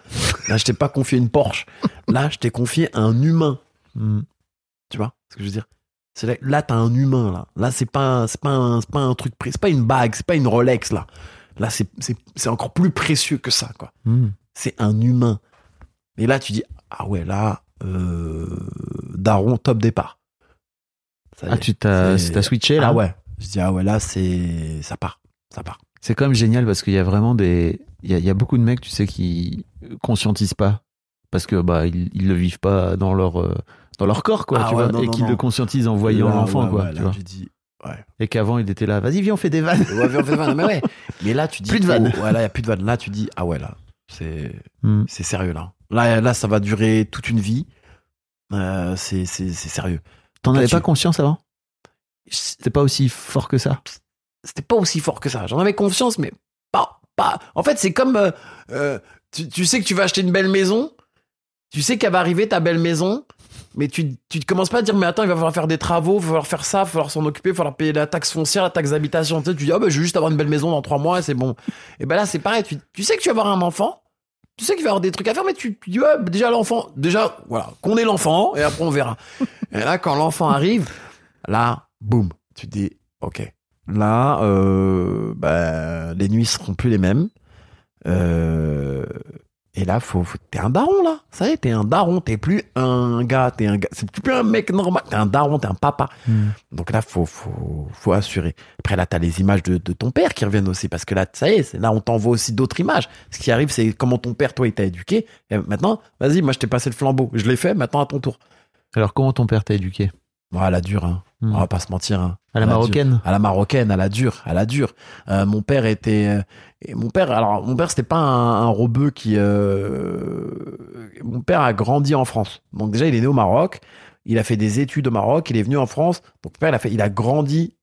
Là, je t'ai pas confié une Porsche. Là, je t'ai confié un humain. Hmm. Tu vois ce que je veux dire? C'est là, là t'as un humain, là. Là, c'est pas, un- c'est pas un, c'est pas un truc, c'est pas une bague, c'est pas une Rolex, là. Là, c'est, c'est, c'est encore plus précieux que ça, quoi Hmm. c'est un humain. Et là, tu dis, ah ouais, là, euh, Daron, top départ. Ça Ah, est, tu t'as c'est- t'as switché là? Ah ouais. Je dis, ah ouais, là, c'est, ça part, ça part. C'est quand même génial parce qu'il y a vraiment des. Il y a, il y a beaucoup de mecs, tu sais, qui conscientisent pas. Parce que bah ils, ils le vivent pas dans leur euh, dans leur corps quoi Ah tu ouais, vois non, et qui le conscientisent en voyant l'enfant ouais, quoi ouais, tu là, vois et qu'avant il était là vas-y viens on fait des vannes Ouais, viens, on fait des vannes. mais ouais. Mais là, tu dis, Plus de vannes. oh, ouais, là, il y a plus de vannes. Là, tu dis, ah ouais, là, c'est, Hmm. c'est sérieux, là. Là, là, ça va durer toute une vie. Euh, c'est, c'est, c'est sérieux. t'en avais tu- pas conscience avant? C'était pas aussi fort que ça? C'était pas aussi fort que ça. J'en avais confiance, mais pas, pas. En fait, c'est comme, euh, euh, tu, tu sais que tu vas acheter une belle maison, tu sais qu'elle va arriver ta belle maison, mais tu, tu commences pas à dire, mais attends, il va falloir faire des travaux, il va falloir faire ça, il va falloir s'en occuper, il va falloir payer la taxe foncière, la taxe d'habitation. Tu sais, tu dis, oh, bah, je vais juste avoir une belle maison dans trois mois, c'est bon. Et ben là, c'est pareil. Tu, tu sais que tu vas avoir un enfant. Tu sais qu'il va y avoir des trucs à faire, mais tu, tu dis, ouais, déjà l'enfant, déjà, voilà, qu'on ait l'enfant, et après on verra. et là, quand l'enfant arrive, là, boum, tu dis, ok, là, euh, bah, les nuits seront plus les mêmes. Euh, et là, faut, faut- t'es un daron, là. Ça y est, t'es un daron. T'es plus un gars, t'es un gars. C'est plus un mec normal. T'es un daron, t'es un papa. Donc là, faut, faut, faut assurer. Après, là, t'as les images de, de ton père qui reviennent aussi. Parce que là, ça y est, là, on t'envoie aussi d'autres images. Ce qui arrive, c'est comment ton père, toi, il t'a éduqué. Et maintenant, vas-y, moi, je t'ai passé le flambeau. Je l'ai fait, maintenant, à ton tour. alors comment ton père t'a éduqué? Ouais, à la dure, hein. Hmm. On va pas se mentir, hein. à la marocaine à la marocaine, à la dure, à la dure. Euh, mon père était, euh, et mon père, alors mon père c'était pas un, un rebeu qui, euh, mon père a grandi en France. Donc déjà il est né au Maroc, il a fait des études au Maroc, il est venu en France. Donc mon père il a fait, il a grandi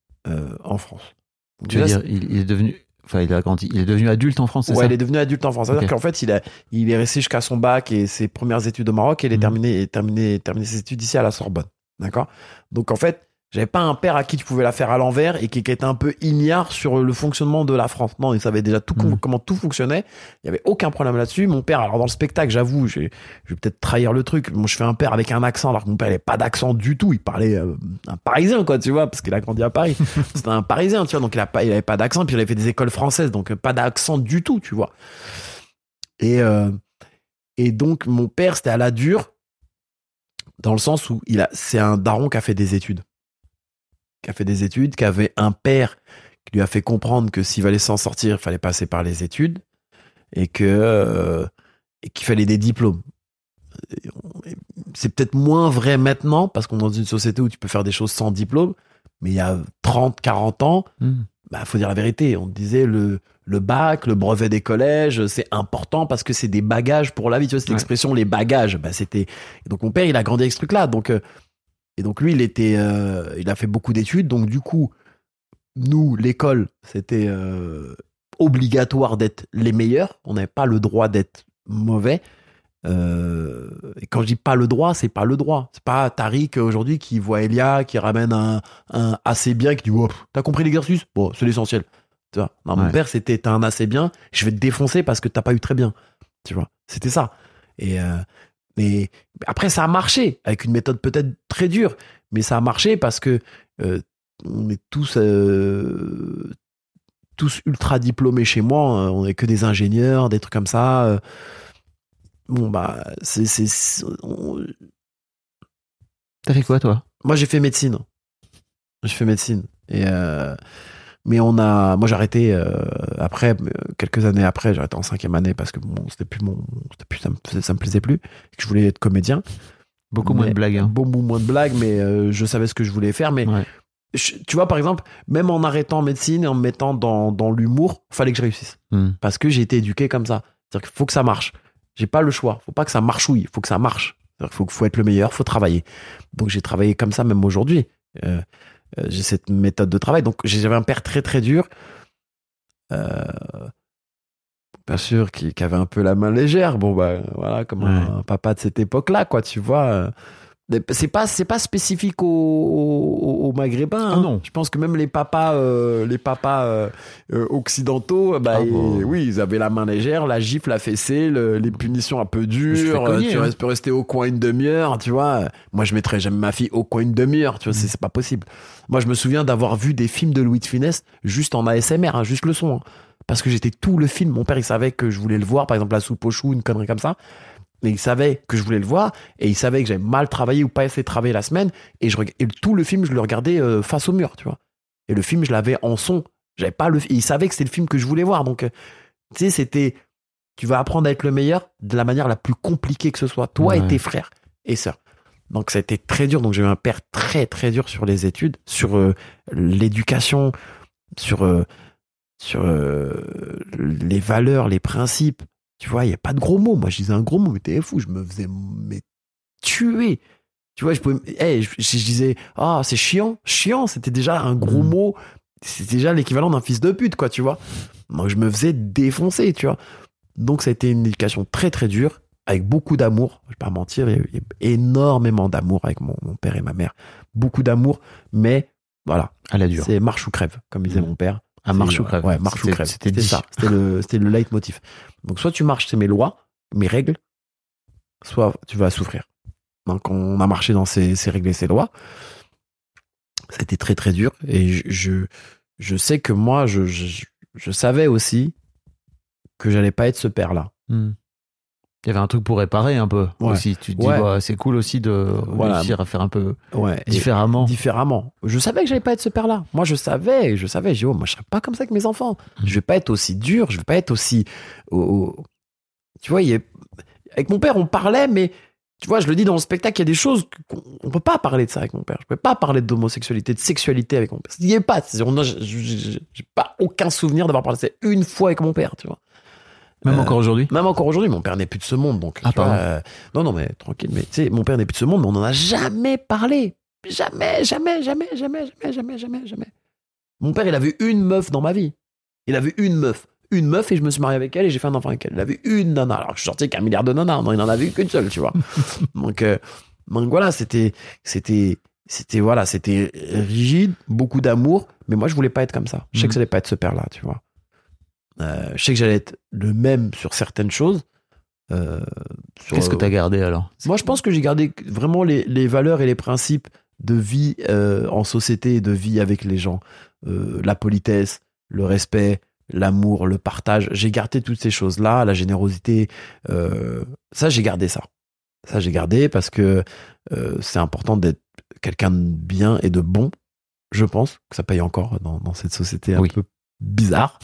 en France. Donc, tu veux dire il, il est devenu enfin il a grandi il est devenu adulte en France Ouais, ça il est devenu adulte en France. C'est-à-dire qu'en fait, il, a, il est resté jusqu'à son bac et ses premières études au Maroc et il est terminé, et terminé, terminé ses études ici à la Sorbonne. D'accord? Donc en fait, j'avais pas un père à qui tu pouvais la faire à l'envers et qui, qui était un peu ignare sur le fonctionnement de la France. Non, il savait déjà tout Mhm. comment tout fonctionnait. Il y avait aucun problème là-dessus. Mon père, alors dans le spectacle, j'avoue, j'ai- je vais peut-être trahir le truc. Moi, je fais un père avec un accent alors que mon père n'avait pas d'accent du tout. Il parlait euh, un Parisien, quoi, tu vois, parce qu'il a grandi à Paris. C'était un Parisien, tu vois, donc il, a pas, il avait pas d'accent. Puis il avait fait des écoles françaises, donc euh, pas d'accent du tout, tu vois. Et, euh, et donc, mon père, c'était à la dure, dans le sens où il a, c'est un daron qui a fait des études. Qui a fait des études, qui avait un père qui lui a fait comprendre que s'il fallait s'en sortir, il fallait passer par les études et que euh, et qu'il fallait des diplômes. C'est peut-être moins vrai maintenant parce qu'on est dans une société où tu peux faire des choses sans diplôme, mais il y a 30, 40 ans, Hmm. bah faut dire la vérité. On disait le le bac, le brevet des collèges, c'est important parce que c'est des bagages pour la vie. Tu vois cette Ouais. expression les bagages. Bah c'était. Donc mon père il a grandi avec ce truc-là. Donc euh, et donc lui il était, euh, il a fait beaucoup d'études. Donc du coup nous l'école c'était euh, obligatoire d'être les meilleurs. On n'avait pas le droit d'être mauvais. Euh, et quand je dis pas le droit, c'est pas le droit. C'est pas Tariq aujourd'hui qui voit Elia, qui ramène un, un assez bien, qui dit oh, T'as compris l'exercice? Bon, c'est l'essentiel. Tu vois non, Mon père, c'était T'as un assez bien, je vais te défoncer parce que t'as pas eu très bien. Tu vois C'était ça. Et euh, après, ça a marché avec une méthode peut-être très dure, mais ça a marché parce que euh, on est tous. euh, tous ultra diplômés chez moi, hein. on est que des ingénieurs, des trucs comme ça. Bon, bah, c'est. c'est- on- t'as fait quoi toi? Moi, j'ai fait médecine. J'ai fait médecine. Et euh, mais on a. Moi, j'ai arrêté euh, après, quelques années après, j'ai arrêté en cinquième année parce que bon, c'était plus mon. C'était plus, ça, me, ça me plaisait plus. Que je voulais être comédien. beaucoup moins de blagues hein. Beaucoup moins de blagues, mais euh, je savais ce que je voulais faire. Mais Ouais. je- tu vois, par exemple, même en arrêtant médecine et en me mettant dans, dans l'humour, fallait que je réussisse. Hmm. Parce que j'ai été éduqué comme ça. C'est-à-dire qu'il faut que ça marche. J'ai pas le choix. Faut pas que ça marchouille. Il faut que ça marche. Qu'il faut, faut être le meilleur, faut travailler. Donc j'ai travaillé comme ça même aujourd'hui. Euh, j'ai cette méthode de travail. Donc j'avais un père très très dur. Euh, bien sûr, qui, qui avait un peu la main légère. Bon, bah, voilà, comme un, un papa de cette époque-là, quoi, tu vois. Euh. C'est pas, c'est pas spécifique aux, aux, aux Maghrébins. Ah hein. non. Je pense que même les papas, euh, les papas euh, euh, occidentaux, bah, Ah bon. oui, ils avaient la main légère, la gifle, la fessée, le- les punitions un peu dures. cogner, tu hein. peux rester au coin une demi-heure, tu vois. Moi, je mettrais jamais ma fille au coin une demi-heure, tu vois. Mm. C'est c'est pas possible. Moi, je me souviens d'avoir vu des films de Louis de Funès juste en ASMR, hein, juste le son. hein. Parce que j'étais tout le film. Mon père, il savait que je voulais le voir, par exemple, la soupe aux choux, une connerie comme ça. Mais il savait que je voulais le voir et il savait que j'avais mal travaillé ou pas assez travaillé la semaine. Et, je, et tout le film, je le regardais euh, face au mur, tu vois. Et le film, je l'avais en son. J'avais pas le. il savait que c'était le film que je voulais voir. Donc, euh, tu sais, c'était. Tu vas apprendre à être le meilleur de la manière la plus compliquée que ce soit. Toi Ouais. et tes frères et sœurs. Donc, ça a été très dur. Donc, j'ai eu un père très, très dur sur les études, sur euh, l'éducation, sur, euh, sur euh, les valeurs, les principes. Tu vois, il n'y a pas de gros mots. Moi, je disais un gros mot, mais t'es fou. Je me faisais mais, tuer. Tu vois, je, pouvais, hey, je, je disais, ah, c'est chiant. Chiant, c'était déjà un gros Mhm. mot. C'était déjà l'équivalent d'un fils de pute, quoi, tu vois. Donc, je me faisais défoncer, tu vois. Donc, ça a été une éducation très, très dure, avec beaucoup d'amour. Je vais pas mentir, il y a eu énormément d'amour avec mon, mon père et ma mère. Beaucoup d'amour, mais voilà, À la dure. c'est marche ou crève, comme disait Mhm. mon père. À marche ou crève. Ouais, marche ou C'était- crève. Ça. C'était le, c'était le leitmotiv. Donc, soit tu marches, c'est mes lois, mes règles, soit tu vas souffrir. Donc, on a marché dans ces, ces règles et ces lois. C'était très, très dur. Et je, je, je sais que moi, je, je, je savais aussi que j'allais pas être ce père-là. Hmm. Il y avait un truc pour réparer un peu Ouais. aussi. Tu te dis, Ouais. bah, c'est cool aussi de Voilà. réussir à faire un peu Ouais. Et- différemment. différemment. Je savais que j'allais pas être ce père-là. Moi, je savais, je savais. J'ai dit, oh, moi, je serais pas comme ça avec mes enfants. Mhm. Je vais pas être aussi dur, je vais pas être aussi. au- au- Tu vois, il a- avec mon père, on parlait, mais tu vois, je le dis dans le spectacle, il y a des choses qu'on on peut pas parler de ça avec mon père. Je peux pas parler d'homosexualité, de sexualité avec mon père. Il y est pas. Je- je- je- J'ai pas aucun souvenir d'avoir parlé de ça une fois avec mon père, tu vois. Même Euh, encore aujourd'hui. Même encore aujourd'hui, mon père n'est plus de ce monde, donc. Ah, tu vois, pardon. euh, non, non, mais tranquille. Mais tu sais, mon père n'est plus de ce monde, mais on n'en a jamais parlé. Jamais, jamais, jamais, jamais, jamais, jamais, jamais, jamais. Mon père, il a vu une meuf dans ma vie. Il a vu une meuf. Une meuf et je me suis marié avec elle et j'ai fait un enfant avec elle. Il a vu une nana. Alors que je suis sorti avec un milliard de nanas. Non, il en a vu qu'une seule, tu vois. donc, euh, donc voilà, c'était, c'était, c'était, voilà, c'était rigide, beaucoup d'amour. Mais moi, je voulais pas être comme ça. Je sais Mhm. que ça allait pas être ce père-là, tu vois. Euh, je sais que j'allais être le même sur certaines choses. Euh, Qu'est-ce que t'as gardé alors? Moi, je pense que j'ai gardé vraiment les, les valeurs et les principes de vie euh, en société et de vie avec les gens. La politesse, le respect, l'amour, le partage. J'ai gardé toutes ces choses-là, la générosité. ça, j'ai gardé ça. Ça, j'ai gardé parce que c'est important d'être quelqu'un de bien et de bon. Je pense que ça paye encore dans, dans cette société un Oui. peu bizarre.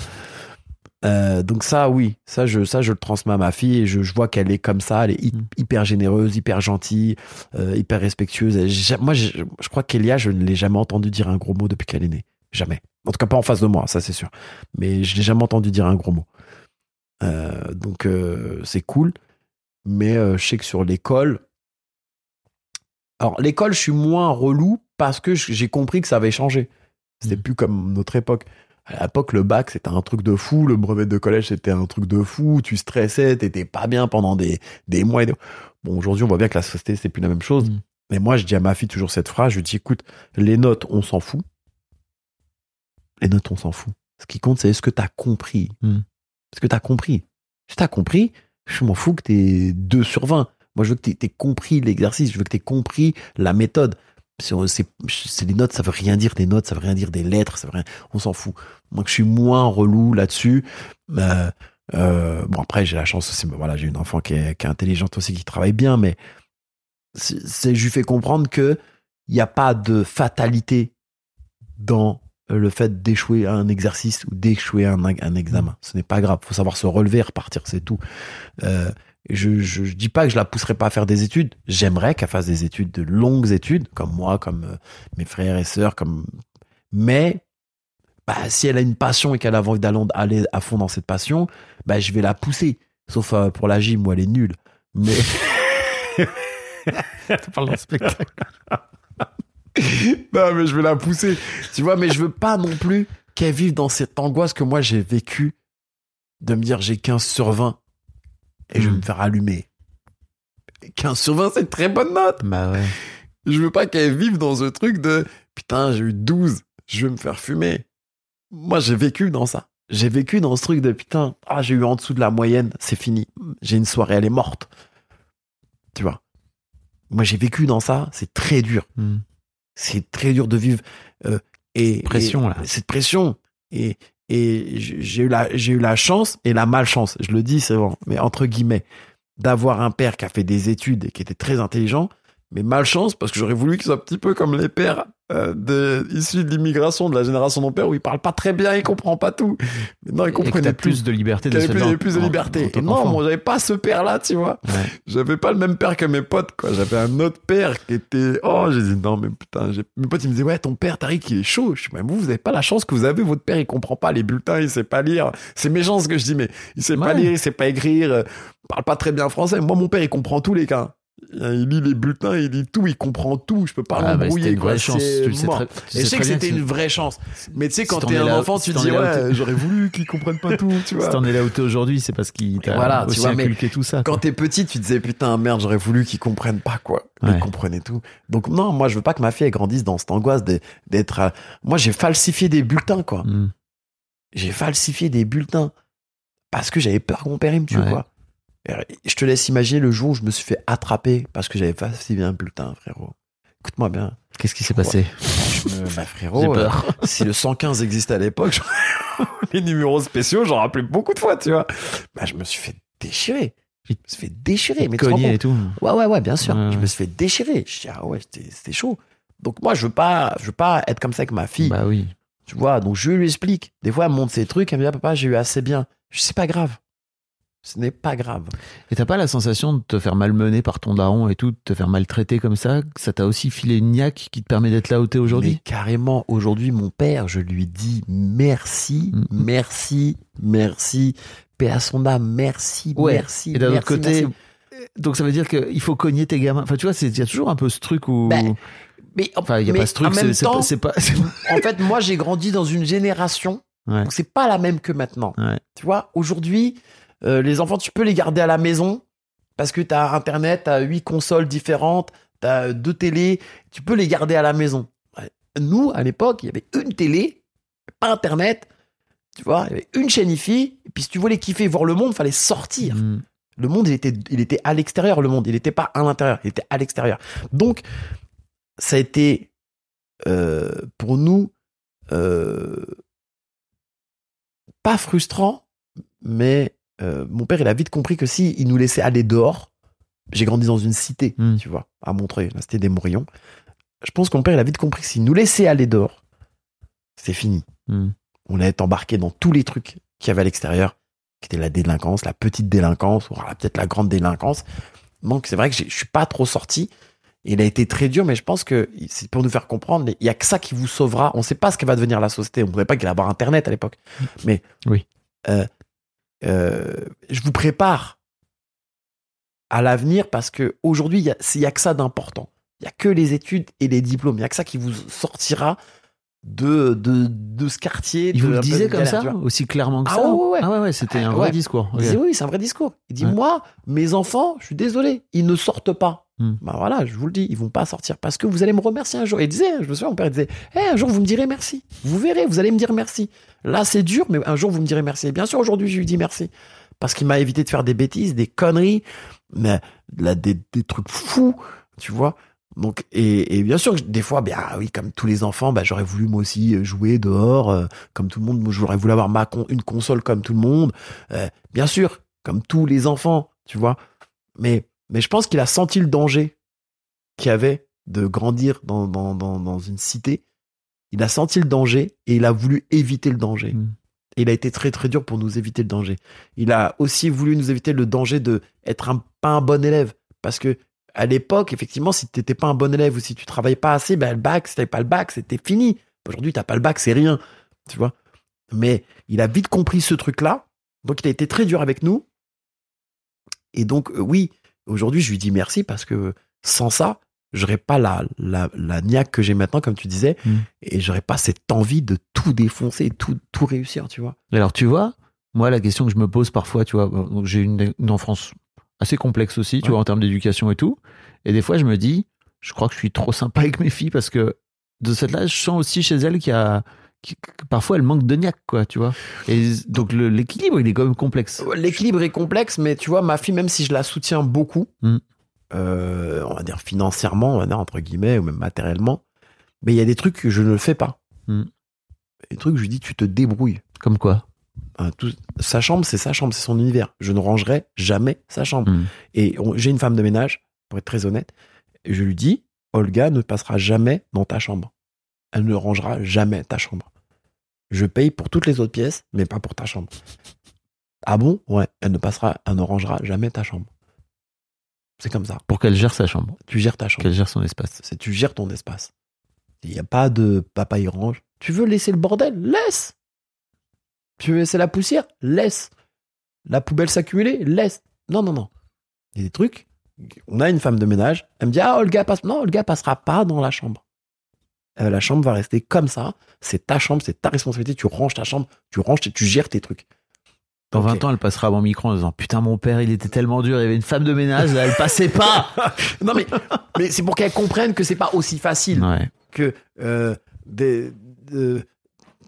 Euh, donc ça, oui, ça je, ça je le transmets à ma fille et je, je vois qu'elle est comme ça, elle est Mm. hyper généreuse, hyper gentille, euh, hyper respectueuse. Et moi, je, je crois qu'Elia, je ne l'ai jamais entendu dire un gros mot depuis qu'elle est née, jamais. En tout cas, pas en face de moi, ça c'est sûr. Mais je l'ai jamais entendu dire un gros mot. Euh, donc c'est cool, mais je sais que sur l'école, alors l'école, je suis moins relou parce que j'ai compris que ça avait changé. C'était Mm. plus comme notre époque. À l'époque, le bac, c'était un truc de fou. Le brevet de collège, c'était un truc de fou. Tu stressais, t'étais pas bien pendant des, des mois et des... Bon, aujourd'hui, on voit bien que la société, c'est plus la même chose. Mm. Mais moi, je dis à ma fille toujours cette phrase. Je lui dis, écoute, les notes, on s'en fout. Les notes, on s'en fout. Ce qui compte, c'est est-ce que t'as compris? Mm. Est-ce que t'as compris? Si t'as compris, je m'en fous que t'aies 2 sur 20. Moi, je veux que t'aies compris l'exercice. Je veux que t'aies compris la méthode. C'est, des notes, ça veut rien dire des notes, ça veut rien dire des lettres, ça veut on s'en fout. Donc, je suis moins relou là-dessus. Euh, euh, bon, après, j'ai la chance aussi, voilà, j'ai une enfant qui est, qui est intelligente aussi, qui travaille bien, mais c'est, je lui fais comprendre que il n'y a pas de fatalité dans le fait d'échouer à un exercice ou d'échouer à un, un examen. Ce n'est pas grave. faut savoir se relever, repartir, c'est tout. Euh, je, je, je dis pas que je la pousserai pas à faire des études. J'aimerais qu'elle fasse des études, de longues études, comme moi, comme euh, mes frères et sœurs, comme. Mais bah, si elle a une passion et qu'elle a envie d'aller aller à fond dans cette passion, bah, je vais la pousser. Sauf euh, pour la gym où elle est nulle. Mais Tu parles d'un spectacle. non, mais je vais la pousser. Tu vois, mais je veux pas non plus qu'elle vive dans cette angoisse que moi j'ai vécue de me dire j'ai 15 sur 20 et je vais Mm. me faire allumer. 15 sur 20, c'est une très bonne note. Bah ouais. Je veux pas qu'elle vive dans ce truc de putain, j'ai eu 12, je vais me faire fumer. Moi, j'ai vécu dans ça. J'ai vécu dans ce truc de putain, ah, j'ai eu en dessous de la moyenne, c'est fini. J'ai une soirée, elle est morte. Tu vois. Moi, j'ai vécu dans ça, c'est très dur. Mm. C'est très dur de vivre. euh, et, Pression, et- là. Cette pression. Et, et j'ai eu, la, chance et la malchance, je le dis, c'est bon, mais entre guillemets, d'avoir un père qui a fait des études et qui était très intelligent, mais malchance parce que j'aurais voulu qu'il soit un petit peu comme les pères euh, de, issus de l'immigration, de la génération de mon père, où il parle pas très bien, il comprend pas tout. Mais non, il Et t'as tout. plus de liberté avait plus, il plus de liberté. en Et non, moi, j'avais pas ce père-là, tu vois. Ouais. J'avais pas le même père que mes potes, quoi. J'avais un autre père qui était. Oh, j'ai dit non, mais putain. j'ai- Mes potes, ils me disaient, ouais, ton père, Tariq, il est chaud. Je dis, mais vous, vous avez pas la chance que vous avez. Votre père, il comprend pas les bulletins, il sait pas lire. C'est méchant ce que je dis, mais il sait pas lire, il sait pas écrire, euh, parle pas très bien français. Moi, mon père, il comprend tous les cas. Il lit les bulletins, il lit tout, il comprend tout. Je peux pas Ah, bah, c'était l'embrouiller, une quoi. vraie chance. Tu le sais mort. très- tu Et je sais que c'était une vraie chance. Mais tu sais, si quand t'en t'es es un là- enfant, si tu t'en dis, ouais, j'aurais voulu qu'ils comprennent pas tout, tu vois. Si t'en es là où t'es aujourd'hui, c'est parce qu'il t'a Voilà, tu aussi mais tout ça. Quand t'es petit, tu te disais putain merde, j'aurais voulu qu'ils comprennent pas quoi. Mais Ouais. Ils comprenaient tout. Donc non, moi je veux pas que ma fille elle grandisse dans cette angoisse d'être. euh, Moi j'ai falsifié des bulletins quoi. Mm. J'ai falsifié des bulletins parce que j'avais peur que mon père il me tue Ouais. quoi. Je te laisse imaginer le jour où je me suis fait attraper parce que j'avais falsifié un bulletin, frérot. Écoute-moi bien. Qu'est-ce qui s'est passé? Je me- bah, frérot, J'ai euh, si le 115 existait à l'époque, les numéros spéciaux, j'en rappelais beaucoup de fois, tu vois. Bah, je me suis fait déchirer. Je me suis fait déchirer. Mais Cogné et tout. Ouais, ouais, ouais, bien sûr. Ouais, Je me suis fait déchirer. Je dis, ah ouais, c'était c'était chaud. Donc moi, je veux pas, je veux pas être comme ça avec ma fille. Bah oui. Tu vois, donc je lui explique. Des fois, elle me montre ses trucs, elle me dit, ah, papa, j'ai eu assez bien. Je dis, c'est pas grave. Ce n'est pas grave. Et t'as pas la sensation de te faire malmener par ton daron et tout, de te faire maltraiter comme ça? Ça t'a aussi filé une niaque qui te permet d'être là où t'es aujourd'hui? Carrément, aujourd'hui, mon père, je lui dis merci, Mm. merci, merci. Paix à son âme, merci, Ouais. merci. Et d'un autre côté, merci. donc ça veut dire qu'il faut cogner tes gamins. Enfin, tu vois, il y a toujours un peu ce truc où. Ben, Mais, enfin, il y a pas ce truc, en c'est pas. en fait, moi, j'ai grandi dans une génération Ouais. c'est pas la même que maintenant. Ouais. Tu vois, aujourd'hui, euh, les enfants, tu peux les garder à la maison parce que tu as Internet, tu as huit consoles différentes, tu as deux télés, tu peux les garder à la maison. Nous, à l'époque, il y avait une télé, pas Internet, tu vois, il y avait une chaîne IFI, et puis si tu voulais kiffer, voir le monde, fallait sortir. Mm. Le monde, il était, il était à l'extérieur, le monde. Il n'était pas à l'intérieur, il était à l'extérieur. Donc, ça a été euh, pour nous euh, pas frustrant, mais euh, mon père, il a vite compris que si il nous laissait aller dehors, j'ai grandi dans une cité, Mm. tu vois, à Montreuil, la cité des Mourillons. Je pense que mon père, il a vite compris que s'il nous laissait aller dehors, c'est fini Mm. on allait être embarqué dans tous les trucs qu'il y avait à l'extérieur, qui étaient la délinquance, la petite délinquance, ou alors peut-être la grande délinquance. Donc c'est vrai que je suis pas trop sorti. Il a été très dur, mais je pense que c'est pour nous faire comprendre, il y a que ça qui vous sauvera. On sait pas ce que va devenir la société. On ne savait pas qu'il allait avoir Internet à l'époque. Mais Oui. euh, euh, je vous prépare à l'avenir parce que aujourd'hui il y a, a que ça d'important. Il y a que les études et les diplômes. Il y a que ça qui vous sortira de de, de ce quartier. Il vous le disait comme galère, ça, aussi clairement que Ah ça ouais, ouais. Ah ouais, ouais, c'était Ah un vrai discours. Il oui, c'est un vrai discours. Il dit moi, mes enfants, je suis désolé, ils ne sortent pas. Hmm. Bah voilà, je vous le dis, ils vont pas sortir parce que vous allez me remercier un jour. Il disait, je me souviens, mon père disait, Eh, un jour vous me direz merci. Vous verrez, vous allez me dire merci. Là c'est dur, mais un jour vous me direz merci. Et bien sûr, aujourd'hui je lui dis merci parce qu'il m'a évité de faire des bêtises, des conneries, mais là, des, des trucs fous, tu vois. Donc et, et bien sûr, des fois, ben ah oui, comme tous les enfants, bah, j'aurais voulu moi aussi jouer dehors, euh, comme tout le monde. J'aurais voulu avoir ma une console comme tout le monde. Euh, bien sûr, comme tous les enfants, tu vois. Mais, mais je pense qu'il a senti le danger qu'il y avait de grandir dans, dans, dans, dans une cité. Il a senti le danger et il a voulu éviter le danger. Mm. Et il a été très très dur pour nous éviter le danger. Il a aussi voulu nous éviter le danger de être un, pas un bon élève. Parce que à l'époque, effectivement, si tu n'étais pas un bon élève ou si tu travaillais pas assez, ben, le bac, si t'avais pas le bac, c'était fini. Aujourd'hui, t'as pas le bac, c'est rien. Tu vois? Mais il a vite compris ce truc-là. Donc, il a été très dur avec nous. Et donc, euh, oui, aujourd'hui, je lui dis merci parce que sans ça, j'aurais pas la, la, la niaque que j'ai maintenant, comme tu disais, Mm. et j'aurais pas cette envie de tout défoncer, tout, tout réussir, tu vois. Alors tu vois, Moi, la question que je me pose parfois, tu vois, j'ai une, une enfance assez complexe aussi, tu Ouais. vois, en termes d'éducation et tout. Et des fois, je me dis, je crois que je suis trop sympa avec mes filles parce que de cette là, je sens aussi chez elles qu'il y a, parfois elles manquent de niaque, quoi, tu vois. Et donc l'équilibre, il est quand même complexe. L'équilibre est complexe, mais tu vois, ma fille, même si je la soutiens beaucoup, Mm. euh, on va dire financièrement, on va dire entre guillemets, ou même matériellement, mais il y a des trucs que je ne fais pas. Mm. Des trucs, je lui dis, tu te débrouilles. Comme quoi Hein, tout- sa chambre, c'est sa chambre, c'est son univers. Je ne rangerai jamais sa chambre. Mm. Et j'ai une femme de ménage, pour être très honnête, et je lui dis, Olga ne passera jamais dans ta chambre. Elle ne rangera jamais ta chambre. Je paye pour toutes les autres pièces, mais pas pour ta chambre. Ah bon? Ouais, elle ne passera, elle ne rangera jamais ta chambre. C'est comme ça. Pour qu'elle gère sa chambre, Tu gères ta chambre. qu'elle gère son espace. C'est tu gères ton espace. Il n'y a pas de papa il range. Tu veux laisser le bordel? Laisse. Tu veux laisser la poussière? Laisse. La poubelle s'accumuler? Laisse. Non, non, non. Il y a des trucs. On a une femme de ménage. Elle me dit Ah, Olga passe. Non, Olga passera pas dans la chambre. Euh, la chambre va rester comme ça. C'est ta chambre, c'est ta responsabilité. Tu ranges ta chambre, tu ranges, tu gères tes trucs. Dans Ok. 20 ans, elle passera à mon micro en disant Putain, mon père, il était tellement dur, il y avait une femme de ménage, elle passait pas Non, mais, mais c'est pour qu'elle comprenne que c'est pas aussi facile. Ouais. que euh, des, de-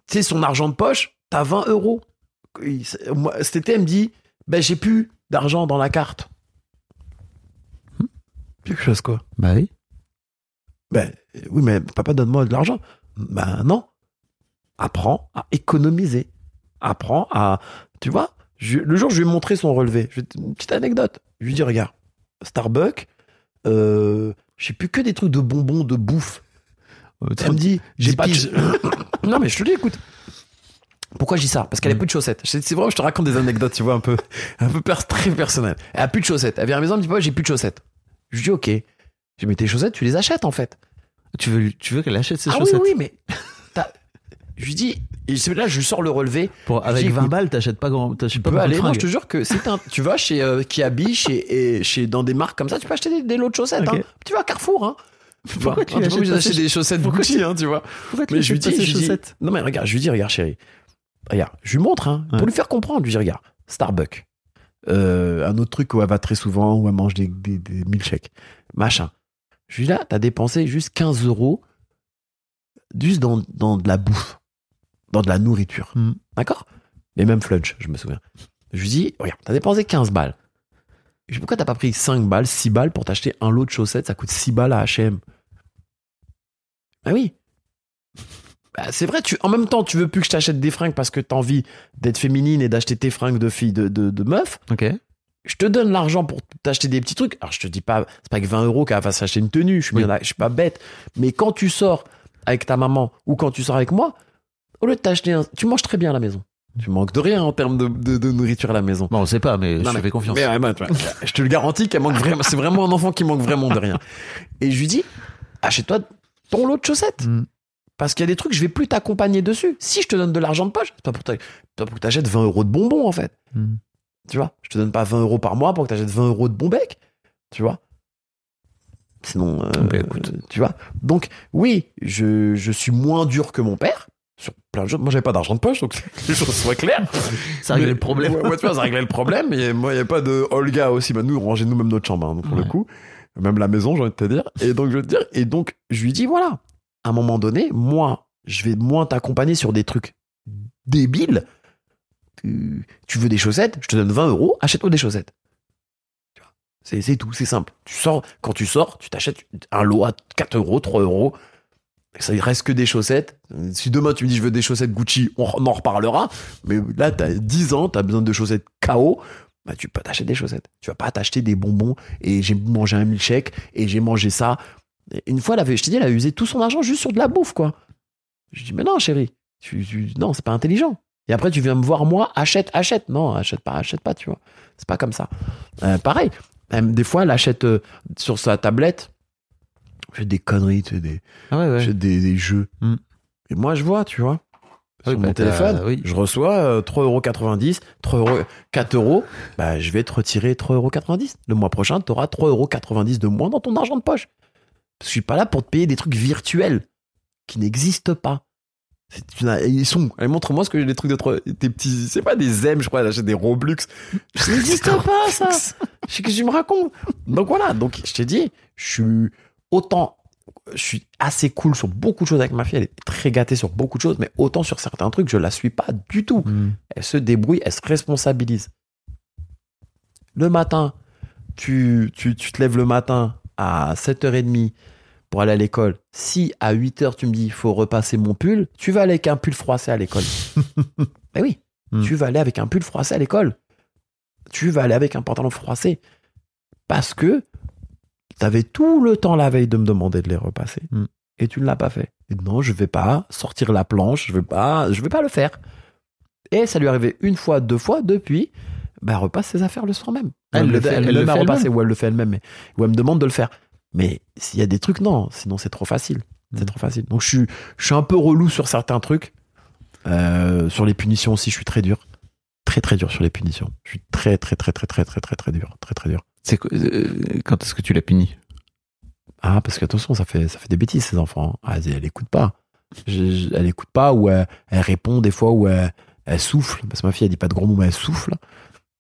tu sais, son argent de poche, t'as 20 euros. Moi, Cet été, elle me dit, ben, j'ai plus d'argent dans la carte. Quelque chose, quoi. Bah oui. Ben, oui, mais papa, donne-moi de l'argent. Ben, non. Apprends à économiser. Apprends à, tu vois, je- le jour je lui ai montré son relevé, je une petite anecdote. Je lui dis, regarde, Starbucks, euh, j'ai plus que des trucs de bonbons, de bouffe. Elle me dit, j'ai pas de... non, mais je te dis, écoute. Pourquoi je dis ça? Parce qu'elle a Mm. plus de chaussettes. C'est vrai, je te raconte des anecdotes, tu vois, un peu, un peu très personnelles. Elle a plus de chaussettes. Elle vient à la maison, elle me dit, papa, j'ai plus de chaussettes. Je lui dis, ok. Je mets tes chaussettes, tu les achètes, en fait. Tu veux, tu veux qu'elle achète ses ah chaussettes oui, oui, mais. t'as- Je lui dis, et c'est là, je lui sors le relevé. Pour, Avec dis, 20 écoute, balles, t'achètes pas, grand, t'achètes Tu peux beaucoup de aller, non, je fringues. te jure que c'est un. Tu vas chez euh, Kiabi, chez, et chez, dans des marques comme ça, tu peux acheter des, des lots de chaussettes. Ok. hein. Tu vas à Carrefour, hein. Tu Pourquoi tu hein, lui t'es pas obligé achètes pas d'acheter ces- des chaussettes Pourquoi Gucci, hein, tu vois. Pourquoi tu Mais je lui achètes dis, pas je ses lui dis- chaussettes non mais regarde, je lui dis, regarde chérie, regarde, je lui montre, hein, Ouais. pour lui faire comprendre, je lui dis, regarde, Starbucks, Euh, un autre truc où elle va très souvent, où elle mange des, des, des milkshakes, machin. Je lui dis là, t'as dépensé juste 15 euros juste dans, dans de la bouffe, dans de la nourriture, Hmm. d'accord? Mais même flunch, je me souviens. Je lui dis, regarde, t'as dépensé 15 balles. Je dis, pourquoi t'as pas pris 5 balles, 6 balles pour t'acheter un lot de chaussettes, ça coûte 6 balles à H&M Ah oui bah, c'est vrai, tu, en même temps, tu veux plus que je t'achète des fringues parce que t'as envie d'être féminine et d'acheter tes fringues de fille, de, de, de meuf. Ok. Je te donne l'argent pour t'acheter des petits trucs. Alors, je te dis pas, c'est pas que 20 euros qu'elle va s'acheter une tenue. Je suis, Oui. bien, je suis pas bête. Mais quand tu sors avec ta maman ou quand tu sors avec moi, au lieu de t'acheter un, tu manges très bien à la maison. Tu manques de rien en termes de, de, de nourriture à la maison. Bon, on sait pas, mais Non, je te mais- fais confiance. mais vois, je te le garantis qu'elle manque vraiment. C'est vraiment un enfant qui manque vraiment de rien. Et je lui dis, achète-toi ton lot de chaussettes. Mm. Parce qu'il y a des trucs, je vais plus t'accompagner dessus. Si je te donne de l'argent de poche, c'est pas pour, pas pour que t'achètes 20 euros de bonbons, en fait. Mm. Tu vois, je te donne pas 20 euros par mois pour que t'achètes 20 euros de bon bec. Tu vois. Sinon, euh, Bah, écoute. tu vois. Donc, oui, je, je suis moins dur que mon père sur plein de choses. Moi, j'avais pas d'argent de poche, donc que les choses soient claires. Ça réglait le problème. Ouais, ouais, tu vois, ça réglait le problème. Et moi, il n'y avait pas de Olga aussi. Bah, nous, on rangeait nous-mêmes notre chambre, hein, donc pour le coup. Même la maison, j'ai envie de te dire. Et donc, je veux te dire, et donc, je lui dis, voilà, à un moment donné, moi, je vais moins t'accompagner sur des trucs débiles. Tu, tu veux des chaussettes, je te donne 20 euros, achète-toi des chaussettes. Tu C'est, tout, c'est simple. Tu sors, quand tu sors, tu t'achètes un lot à 4 euros, 3 euros. Ça il reste que des chaussettes. Si demain tu me dis je veux des chaussettes Gucci, on en reparlera. Mais là, t'as 10 ans, t'as besoin de chaussettes KO. Bah, tu peux t'acheter des chaussettes. Tu vas pas t'acheter des bonbons et j'ai mangé un milkshake et j'ai mangé ça. Une fois, elle avait, je t'ai dit, elle a usé tout son argent juste sur de la bouffe, quoi. Je dis, mais non, chérie. Tu, tu- non, c'est pas intelligent. Et après, tu viens me voir, moi, achète, achète. Non, achète pas, achète pas, tu vois. C'est pas comme ça. Euh, pareil. Des fois, elle achète euh, sur sa tablette. J'ai des conneries, tu sais, des, Ah ouais, ouais. j'ai des, des jeux. Mm. Et moi, je vois, tu vois. Oui, Sur bah, mon téléphone, oui. je reçois euh, 3,90€, 3 euros, 4 euros. Bah, je vais te retirer 3,90€. Le mois prochain, tu auras 3,90€ de moins dans ton argent de poche. Parce que je suis pas là pour te payer des trucs virtuels qui n'existent pas. Ils sont. Allez, montre-moi ce que j'ai des trucs de trop- des petits. C'est pas des M, je crois. J'achète des Robux. Ça n'existe pas ça. Je sais que tu me racontes. Donc voilà. Donc je t'ai dit, je suis autant. Je suis assez cool sur beaucoup de choses avec ma fille. Elle est très gâtée sur beaucoup de choses, mais autant sur certains trucs, je la suis pas du tout. Mm. Elle se débrouille, elle se responsabilise. Le matin, tu, tu, tu te lèves le matin à 7h30 pour aller à l'école. Si à 8h tu me dis il faut repasser mon pull, tu vas aller avec un pull froissé à l'école. ben oui, Hmm. tu vas aller avec un pull froissé à l'école. Tu vas aller avec un pantalon froissé. Parce que tu avais tout le temps la veille de me demander de les repasser. Hmm. Et tu ne l'as pas fait. Et non, je vais pas sortir la planche, je vais pas, je vais pas le faire. Et ça lui est arrivé une fois, deux fois depuis. Ben, elle repasse ses affaires le soir même. Elle le fait- elle le fait repassé, ou elle le fait elle-même, mais ou elle me demande de le faire. Mais s'il y a des trucs, non. Sinon, c'est trop facile. C'est mm. trop facile. Donc, je suis, je suis un peu relou sur certains trucs. Euh, sur les punitions aussi, je suis très dur. Très, très dur sur les punitions. Je suis très, très, très, très, très, très, très, très dur. Très, très dur. C'est euh, quand est-ce que tu l'as puni? Ah, parce qu'attention, ça fait, ça fait des bêtises, ces enfants. Hein. Ah, elle n'écoute pas. Elle n'écoute pas ou elle, répond des fois ou elle, elle, souffle. Parce que ma fille, elle dit pas de gros mots, mais elle souffle.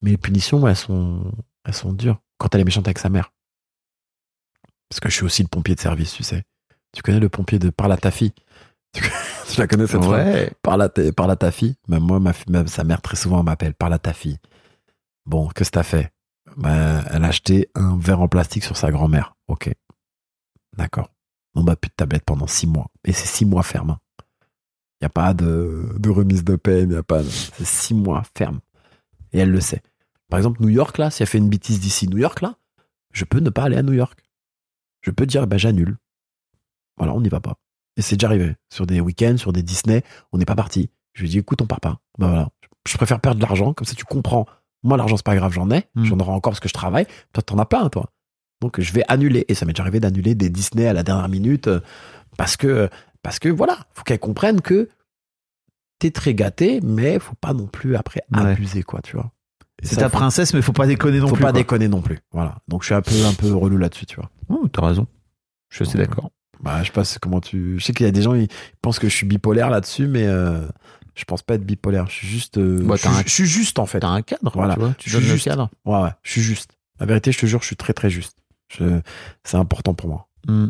Mais les punitions, elles sont, elles sont dures. Quand elle est méchante avec sa mère. Parce que je suis aussi le pompier de service, tu sais. Tu connais le pompier de Parle à ta fille? Tu, la connais cette Ouais. Parle à, ta- parle à ta fille? Même moi, ma, même sa mère, très souvent, elle m'appelle Parle à ta fille. Bon, qu'est-ce que t'as fait? Ben, Elle a acheté un verre en plastique sur sa grand-mère. Ok. D'accord. On bat plus de tablette pendant six mois. Et c'est six mois ferme. Il n'y a pas de, de remise de peine. Y a pas de- C'est six mois ferme. Et elle le sait. Par exemple, New York, là, si elle fait une bêtise d'ici New York, là, je peux ne pas aller à New York. Je peux dire, ben, j'annule. Voilà, on n'y va pas. Et c'est déjà arrivé. Sur des week-ends, sur des Disney, on n'est pas parti. Je lui ai dit, écoute, on part pas. Ben voilà. Je préfère perdre de l'argent, comme ça tu comprends. Moi, l'argent, c'est pas grave, j'en ai. Mm. J'en aurai encore parce que je travaille. Toi, t'en as plein, toi. Donc, je vais annuler. Et ça m'est déjà arrivé d'annuler des Disney à la dernière minute euh, parce que, parce que voilà, faut qu'elle comprenne que t'es très gâté, mais faut pas non plus après Ouais. abuser, quoi, tu vois. C'est ta faut- princesse, mais faut pas déconner non faut plus. pas quoi. déconner non plus. Voilà. Donc, je suis un peu, un peu relou là-dessus, tu vois. Oh, t'as raison. Je suis assez d'accord. Bah, je sais pas comment tu. Je sais qu'il y a des gens ils pensent que je suis bipolaire là-dessus, mais euh, je pense pas être bipolaire. Je suis juste. euh, Bah, je, un- je suis juste en fait. T'as un cadre, Voilà. tu vois. Tu Je suis juste. cadre. Ouais, ouais. Je suis juste. La vérité, je te jure, je suis très très juste. Je... C'est important pour moi. Hmm.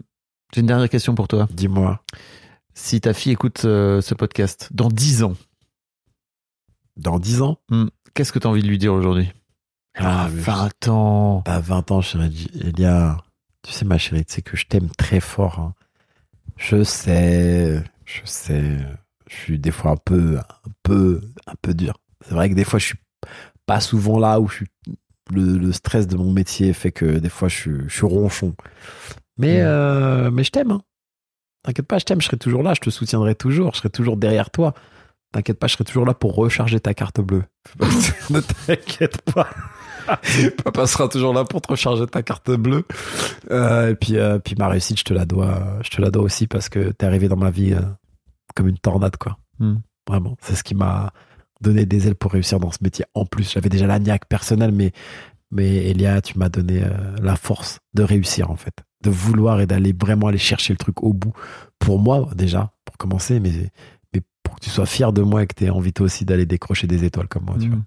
J'ai une dernière question pour toi. Dis-moi. Si ta fille écoute euh, ce podcast dans 10 ans, Dans 10 ans? Qu'est-ce que t'as envie de lui dire aujourd'hui? Ah, Ah, mais 20 ans. T'as 20 ans, chérie. Elia, tu sais, ma chérie, tu sais que je t'aime très fort. hein. Je sais, je sais. Je suis des fois un peu, un peu, un peu dur. C'est vrai que des fois, je suis pas souvent là où je suis. Le, le stress de mon métier fait que des fois, je suis, je suis ronchon. Mais, euh, mais je t'aime. hein. T'inquiète pas, je t'aime. Je serai toujours là. Je te soutiendrai toujours. Je serai toujours derrière toi. T'inquiète pas, je serai toujours là pour recharger ta carte bleue. ne t'inquiète pas. Papa sera toujours là pour te recharger ta carte bleue. Euh, et puis, euh, puis ma réussite, je te la dois, je te la dois aussi parce que t'es arrivé dans ma vie euh, comme une tornade, quoi. Hmm. Vraiment, c'est ce qui m'a donné des ailes pour réussir dans ce métier. En plus, j'avais déjà la niaque personnelle, mais mais Elia, tu m'as donné la force de réussir en fait, de vouloir et d'aller vraiment aller chercher le truc au bout. Pour moi déjà, pour commencer, mais pour que tu sois fier de moi et que tu aies envie toi aussi d'aller décrocher des étoiles comme moi, tu vois. Hmm.